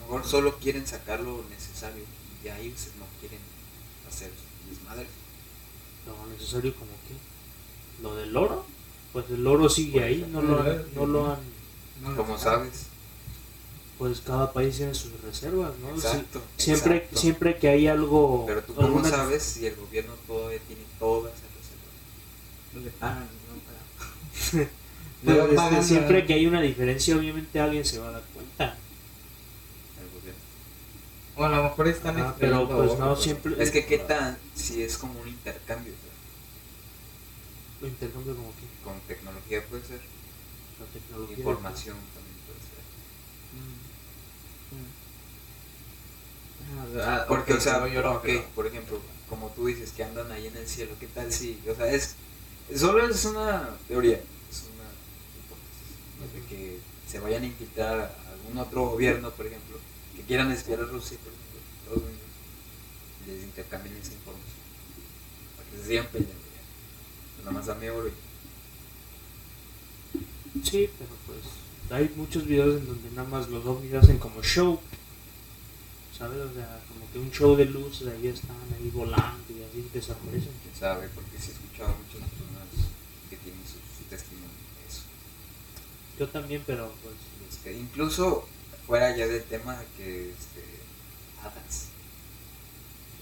Speaker 3: mejor solo quieren sacar lo necesario y ya ellos no quieren hacer desmadre.
Speaker 4: Lo necesario como que lo del oro, pues el oro sigue ahí, no lo han, no lo han,
Speaker 6: no
Speaker 3: Como sabes.
Speaker 4: pues cada país tiene sus reservas, ¿no? Siempre,
Speaker 3: exacto.
Speaker 4: siempre que hay algo,
Speaker 3: Pero tú cómo
Speaker 4: alguna-
Speaker 3: sabes si el gobierno todavía tiene todas esas reservas.
Speaker 6: no le pagan, no le pagan.
Speaker 4: pues, este, siempre que hay una diferencia, obviamente alguien se va a dar cuenta.
Speaker 3: El gobierno.
Speaker 6: O a lo mejor están
Speaker 4: Ah, pero pues no siempre.
Speaker 3: Es que qué tan, si es como un intercambio, ¿verdad?
Speaker 4: Lo intercambio como que
Speaker 3: con tecnología puede ser,
Speaker 4: la tecnología.
Speaker 3: información también puede ser.
Speaker 6: Mm. Ah,
Speaker 3: Porque,
Speaker 6: ok,
Speaker 3: o sea,
Speaker 6: no, yo no,
Speaker 3: ok,
Speaker 6: pero-
Speaker 3: por ejemplo, como tú dices que andan ahí en el cielo, ¿qué tal si, o sea, es, solo es una teoría, es una hipótesis, de que se vayan a infiltrar a algún otro gobierno, por ejemplo, quieran espiar a Rusia, por ejemplo, Estados Unidos, les intercambien esa información, para que se sigan peleando. Nada más dame oro y
Speaker 4: Sí, pero pues. hay muchos videos en donde nada más los ovnis hacen como show. ¿Sabes? O sea, como que un show de luces, ahí están ahí volando y así desaparecen.
Speaker 3: quién sabe, porque sí he escuchado a muchas personas que tienen su, su testimonio de eso.
Speaker 4: Yo también, pero pues.
Speaker 3: Este, incluso fuera ya del tema de que este, hadas.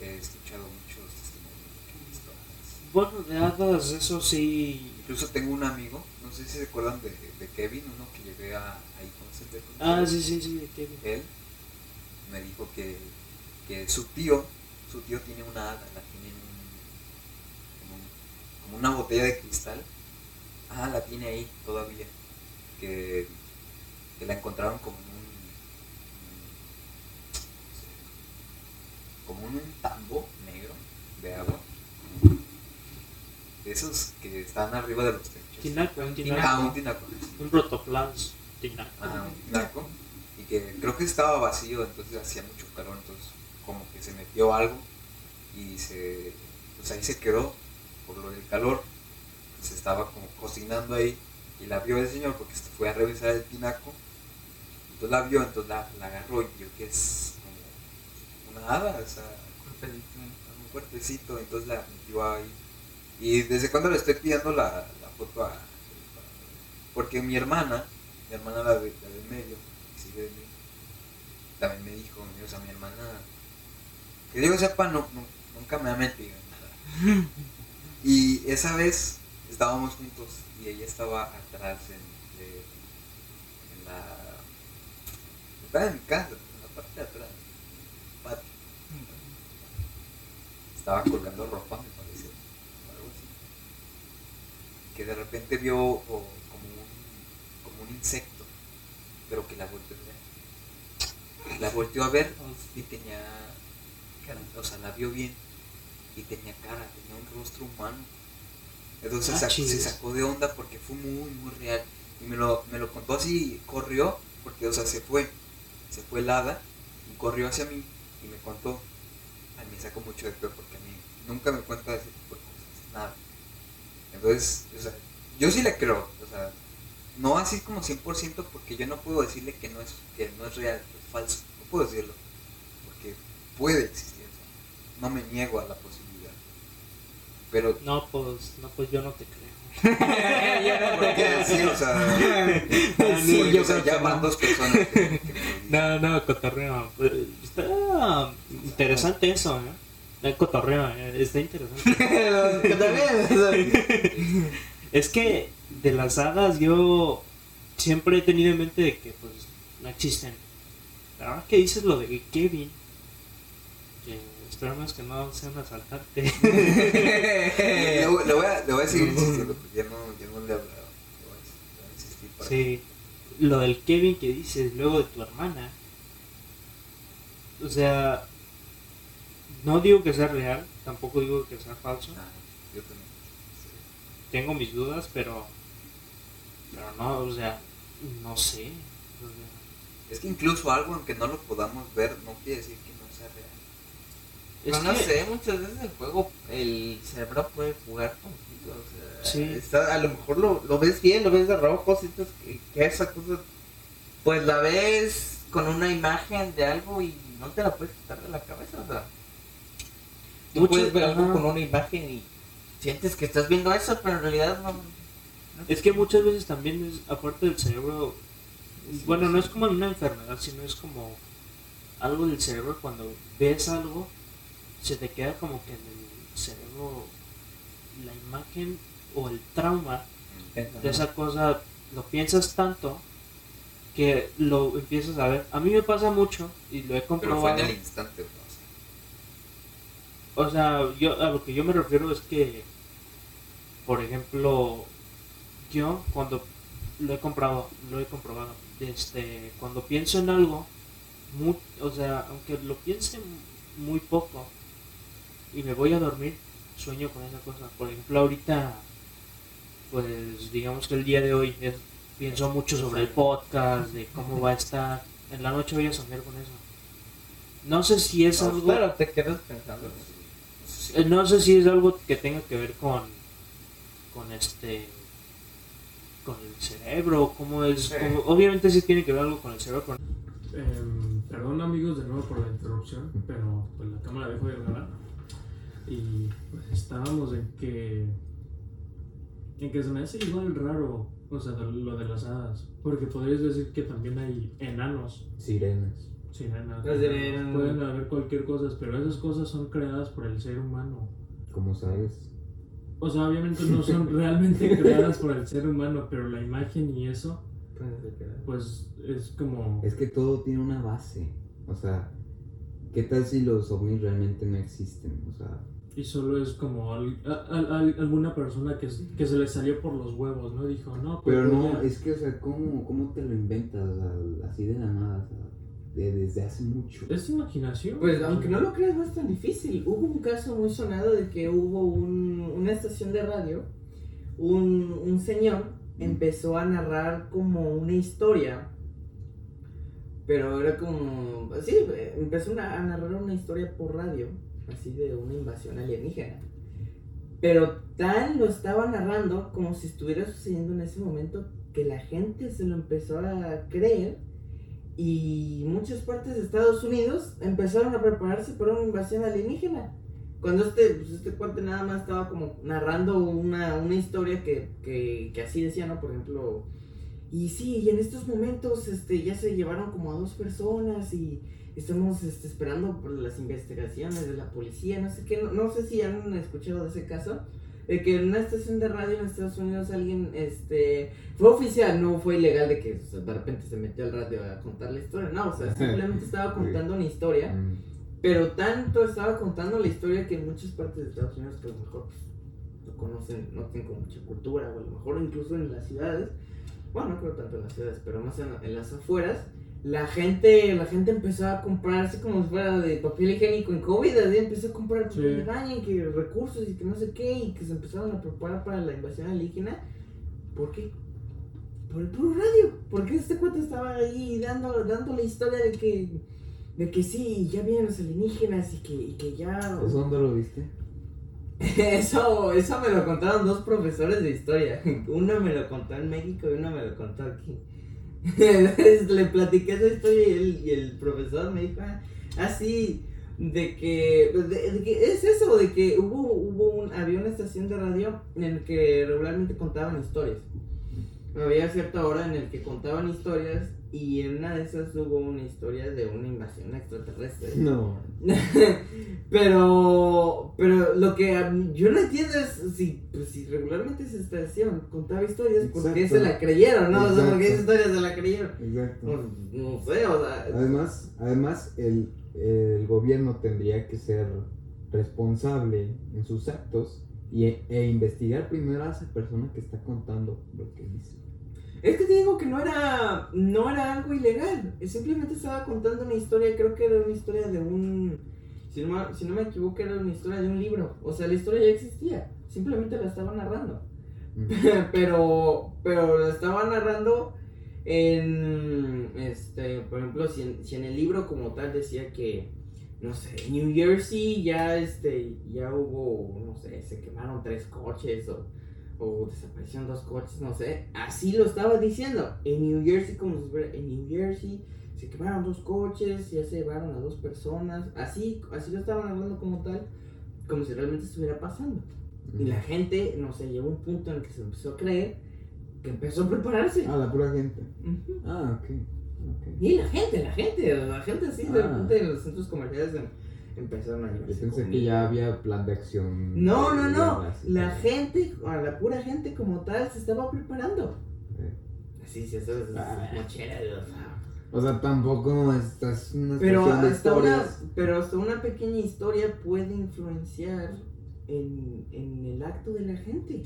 Speaker 3: He escuchado muchos testimonios de que han visto hadas.
Speaker 4: Bueno, de hadas, eso sí.
Speaker 3: Incluso tengo un amigo, no sé si se acuerdan de, de Kevin, uno que llevé a, ahí con
Speaker 4: Ah, sí, sí, sí, de Kevin.
Speaker 3: Él me dijo que, que su tío, su tío tiene una hada, la tiene en un, en un- como una botella de cristal. Ah, la tiene ahí todavía. Que, que la encontraron como en un, como un tambo negro de agua. De esos que están arriba de los techos.
Speaker 4: Tinaco, un
Speaker 3: Ah,
Speaker 4: tinaco.
Speaker 3: un tinaco.
Speaker 4: Un protoplas tinaco.
Speaker 3: Ajá, un tinaco. Y que creo que estaba vacío, entonces hacía mucho calor, entonces como que se metió algo y se, pues ahí se quedó por lo del calor. Se estaba como cocinando ahí y la vio el señor porque se fue a revisar el tinaco. Entonces la vio, entonces la, la agarró y vio que es hada, o sea, un fuertecito, entonces la metió ahí. Y desde cuando le estoy pidiendo la, la foto a... Porque mi hermana, mi hermana la de, la del medio, que sigue de mí, también me dijo, o sea, mi hermana, que yo sepa, no, no- nunca me ha metido en nada. Y esa vez estábamos juntos y ella estaba atrás en, de- en la... Estaba en mi casa, en la parte de atrás, en el patio estaba colgando ropa, me parece, o algo así. Que de repente vio o, como, un, como un insecto, pero que la volteó a ver. La volteó a ver y tenía, o sea, la vio bien y tenía cara, tenía un rostro humano. Entonces
Speaker 4: Ah,
Speaker 3: se sacó de onda porque fue muy, muy real. Y me lo, me lo contó así, corrió, porque, o sea, se fue, se fue helada y corrió hacia mí y me contó. Me sacó mucho de peor porque a mí nunca me cuenta ese tipo de cosas, nada. Entonces, o sea, yo sí le creo, o sea, no así como 100% porque yo no puedo decirle que no es, que no es real, que es falso, no puedo decirlo, porque puede existir, o sea, no me niego a la posibilidad. Pero,
Speaker 4: No, pues, no, pues yo no te creo.
Speaker 3: o sea,
Speaker 4: Sí, yo
Speaker 3: o sea, ya van dos personas que.
Speaker 4: No, no, cotorreo. Está interesante eso, ¿eh? El cotorreo, eh, está interesante. Es que de las hadas yo siempre he tenido en mente de que pues no existen. La verdad que dices lo de Kevin, esperamos que no sea un asaltante.
Speaker 3: Le, le voy a, le voy a seguir insistiendo porque ya no, ya no le he hablado. Le voy a, le voy a insistir para
Speaker 4: Sí, lo del Kevin que dices luego de tu hermana. O sea, no digo que sea real, tampoco digo que sea falso.
Speaker 3: Ah, yo también. Sí.
Speaker 4: Tengo mis dudas, pero pero no, o sea, no sé. o sea,
Speaker 3: Es que incluso algo aunque no lo podamos ver no quiere decir que no sea real.
Speaker 4: Es
Speaker 6: no,
Speaker 4: que-
Speaker 6: sé, muchas veces el juego, el cerebro puede jugar contigo. O sea,
Speaker 4: Sí.
Speaker 6: está- a lo mejor lo, lo ves bien, lo ves de rojo, sientes que, que esa cosa, pues la ves con una imagen de algo y no te la puedes quitar de la cabeza. O sea, tú
Speaker 4: Mucho-
Speaker 6: puedes ver algo con una imagen y sientes que estás viendo eso, pero en realidad no. no
Speaker 4: Es que muchas veces también es, aparte del cerebro, bueno, no es como una enfermedad, sino es como algo del cerebro cuando ves algo, se te queda como que en el cerebro la imagen o el trauma de esa cosa, lo piensas tanto que lo empiezas a ver. A mí me pasa mucho y lo he
Speaker 3: Pero fue
Speaker 4: comprobado.
Speaker 3: en el instante, ¿no?
Speaker 4: O sea, yo a lo que yo me refiero es que, por ejemplo, yo cuando lo he comprado, lo he comprobado, este, cuando pienso en algo, mu- o sea, aunque lo piense muy poco y me voy a dormir, sueño con esa cosa. Por ejemplo, ahorita, pues digamos que el día de hoy es- pienso mucho sobre el podcast, de cómo va a estar. En la noche voy a soñar con eso. No sé si es
Speaker 6: No,
Speaker 4: algo...
Speaker 6: Claro, te quedas pensando.
Speaker 3: No sé si-
Speaker 4: Eh, No sé si es algo que tenga que ver con con este
Speaker 8: con el cerebro, cómo es,
Speaker 1: Sí.
Speaker 8: cómo- obviamente sí tiene que ver algo con el cerebro,
Speaker 4: Em, perdón amigos de nuevo por la interrupción, pero pues la cámara dejó de grabar. Y pues estábamos en que. En que se me hace igual raro, o sea, lo de las hadas. Porque podrías decir que también hay enanos,
Speaker 3: Sirenas.
Speaker 4: sirenas.
Speaker 1: Las sirenas.
Speaker 4: Pueden haber cualquier cosa, pero esas cosas son creadas por el ser humano.
Speaker 3: ¿Cómo sabes?
Speaker 4: O sea, obviamente no son realmente creadas por el ser humano, pero la imagen y eso, pues es como.
Speaker 3: Es que todo tiene una base. O sea, ¿qué tal si los ovnis realmente no existen? O sea,
Speaker 4: Y solo es como al- a- a- a- alguna persona que, que se le salió por los huevos, ¿no? Dijo, no, pues
Speaker 3: pero no, es que, o sea, ¿cómo, cómo te lo inventas? O sea, así de la nada, o sea, de- desde hace mucho.
Speaker 4: Es imaginación.
Speaker 2: Pues aunque no lo creas, no es tan difícil. Hubo un caso muy sonado de que hubo un- una estación de radio, un, un señor empezó a narrar como una historia, pero era como, sí, empezó una- a narrar una historia por radio, así de una invasión alienígena. Pero tan lo estaba narrando como si estuviera sucediendo en ese momento que la gente se lo empezó a creer y muchas partes de Estados Unidos empezaron a prepararse para una invasión alienígena. Cuando este, pues este cuate nada más estaba como narrando una, una historia que, que, que así decía, ¿no? Por ejemplo, y sí, y en estos momentos este, ya se llevaron como a dos personas y estamos este, esperando por las investigaciones de la policía, no sé qué, no, no sé si han escuchado de ese caso, de que en una estación de radio en Estados Unidos alguien, este, fue oficial, no fue ilegal de que o sea, de repente se metió al radio a contar la historia, no, o sea, simplemente estaba contando una historia.
Speaker 3: Mm,
Speaker 2: Pero tanto estaba contando la historia que en muchas partes de Estados Unidos que a lo mejor pues, no conocen, no tienen como mucha cultura, o a lo mejor incluso en las ciudades, bueno, no creo tanto en las ciudades, pero más en, en las afueras, la gente, la gente empezó a comprar así como si fuera de papel higiénico en COVID, así empezó a comprar papel
Speaker 4: Sí.
Speaker 2: de baño y que recursos y que no sé qué, y que se empezaron a preparar para la invasión alienígena. ¿Por qué? Por el puro radio. Porque este cuate estaba ahí dando, dando la historia de que, de que sí, ya vienen los alienígenas y que, y que ya.
Speaker 3: ¿Eso dónde lo viste?
Speaker 2: Eso, eso me lo contaron dos profesores de historia. Uno me lo contó en México y uno me lo contó aquí. Le platiqué esa historia y el, y el profesor me dijo, "Ah, así, de que, de, de que es eso, de que hubo, hubo un, había una estación de radio en el que regularmente contaban historias. Había cierta hora en el que contaban historias y en una de esas hubo una historia de una invasión extraterrestre.
Speaker 3: No.
Speaker 2: pero, pero lo que yo no entiendo es si, pues, si regularmente esa estación contaba historias, ¿por qué
Speaker 3: Exacto.
Speaker 2: se la creyeron? ¿no? O sea, ¿por qué esa
Speaker 3: Exacto.
Speaker 2: historia se la creyeron?
Speaker 3: Exacto.
Speaker 2: No, no sé, o sea.
Speaker 3: Además, además el, el gobierno tendría que ser responsable en sus actos y, e investigar primero a esa persona que está contando lo que dice.
Speaker 2: Es que te digo que no era, no era algo ilegal. Simplemente estaba contando una historia, creo que era una historia de un. Si no, si no me equivoco, era una historia de un libro. O sea, la historia ya existía. Simplemente la estaba narrando.
Speaker 3: Mm.
Speaker 2: pero pero lo estaba narrando en este por ejemplo si en, si en el libro como tal decía que no sé New Jersey ya este ya hubo no sé se quemaron tres coches o, o desaparecieron dos coches no sé así lo estaba diciendo en New Jersey como en New Jersey se quemaron dos coches ya se llevaron a dos personas así así lo estaban hablando como tal como si realmente estuviera pasando y la gente, no sé, llegó a un punto en el que se empezó a creer que empezó a prepararse.
Speaker 3: Ah, la pura gente. Ah, ok. ok.
Speaker 2: Y la gente, la gente, la gente así, de
Speaker 3: Ah.
Speaker 2: repente en los centros comerciales em- empezaron a
Speaker 3: Yo
Speaker 2: llevarse
Speaker 3: pensé que ya había plan de acción.
Speaker 2: No,
Speaker 3: de
Speaker 2: no, no. La gente, a la pura gente como tal, se estaba preparando.
Speaker 3: Eh.
Speaker 2: Así, sí, eso es
Speaker 3: Ah.
Speaker 2: mochera, o sea.
Speaker 3: O sea, tampoco estás una
Speaker 2: Pero
Speaker 3: de
Speaker 2: hasta, una, pero hasta una pequeña historia puede influenciar en, en el acto de la gente.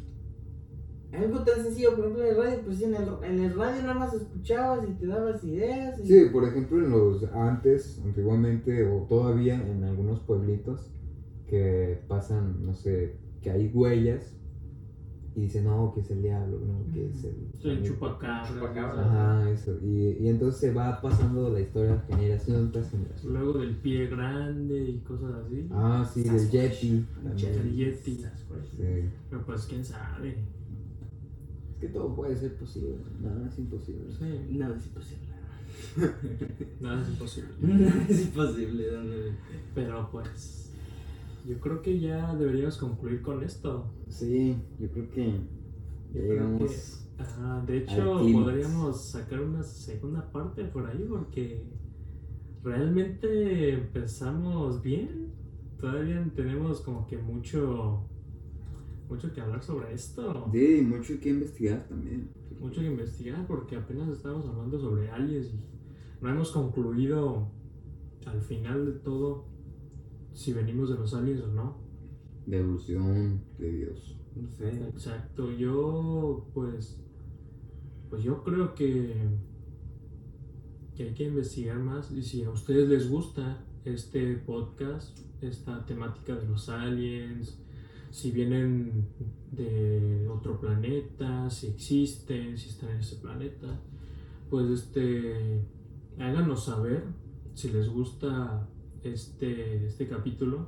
Speaker 2: Algo tan sencillo, por ejemplo, en el radio, pues sí, en el, en el radio nada más escuchabas y te dabas ideas. Y,
Speaker 3: Sí, por ejemplo, en los antes, antiguamente o todavía en algunos pueblitos que pasan, no sé, que hay huellas y dicen, no, que es el diablo, no, que es el...
Speaker 4: El chupacabra.
Speaker 1: Chupacabra.
Speaker 3: Ajá, eso. Y, y entonces se va pasando la historia generación tras generación.
Speaker 4: Luego del pie grande y cosas así.
Speaker 3: Ah, sí, del Yeti.
Speaker 4: El. Yeti.
Speaker 3: Sí.
Speaker 4: Pero pues quién sabe.
Speaker 3: Que todo puede ser posible, nada es imposible.
Speaker 4: Sí,
Speaker 2: Nada es imposible.
Speaker 4: nada es imposible.
Speaker 2: Nada es imposible.
Speaker 4: Pero pues, yo creo que ya deberíamos concluir con esto.
Speaker 3: Sí, yo creo que ya llegamos.
Speaker 4: que- Ajá, de hecho, podríamos sacar una segunda parte por ahí porque realmente empezamos bien. Todavía tenemos como que mucho, mucho que hablar sobre esto.
Speaker 3: Sí, mucho que investigar también.
Speaker 4: Mucho que investigar porque apenas estamos hablando sobre aliens y no hemos concluido al final de todo si venimos de los aliens o no.
Speaker 3: De evolución de Dios.
Speaker 2: No sé.
Speaker 4: Exacto, yo pues pues yo creo que que hay que investigar más y si a ustedes les gusta este podcast, esta temática de los aliens, si vienen de otro planeta, si existen, si están en ese planeta, pues este háganos saber si les gusta este este capítulo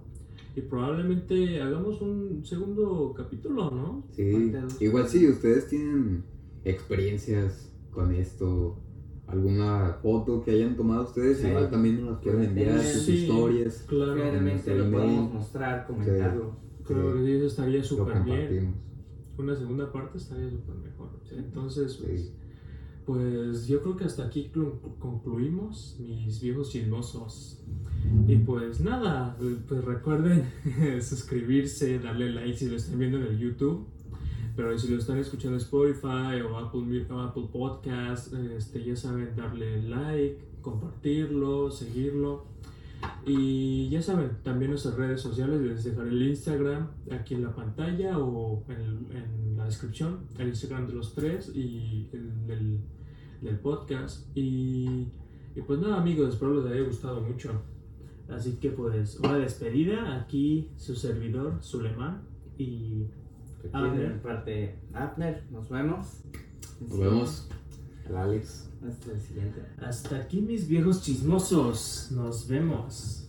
Speaker 4: y probablemente hagamos un segundo capítulo, ¿no?
Speaker 3: Sí, igual si ustedes tienen experiencias con esto, alguna foto que hayan tomado ustedes,
Speaker 2: Sí.
Speaker 3: igual también nos quieren enviar
Speaker 2: Sí.
Speaker 3: sus historias,
Speaker 4: Claro,
Speaker 2: Realmente lo podemos mostrar, comentarlo.
Speaker 4: Creo que eso estaría súper bien. Una segunda parte estaría súper mejor. Entonces, pues,
Speaker 3: Sí.
Speaker 4: pues yo creo que hasta aquí clu- concluimos, mis viejos chismosos. Y pues nada, pues recuerden suscribirse, darle like si lo están viendo en el YouTube. Pero si lo están escuchando en Spotify o Apple, o Apple Podcast, este, ya saben darle like, compartirlo, seguirlo. Y ya saben, también nuestras redes sociales, les dejaré el Instagram aquí en la pantalla o en, en la descripción, el Instagram de los tres y el del, del podcast. Y, y pues nada amigos, espero les haya gustado mucho. Así que pues una despedida, aquí su servidor, Suleiman. Y
Speaker 2: mi parte, Abner, nos vemos.
Speaker 3: Nos vemos. Alex.
Speaker 2: Hasta el siguiente.
Speaker 4: hasta aquí mis viejos chismosos, nos vemos.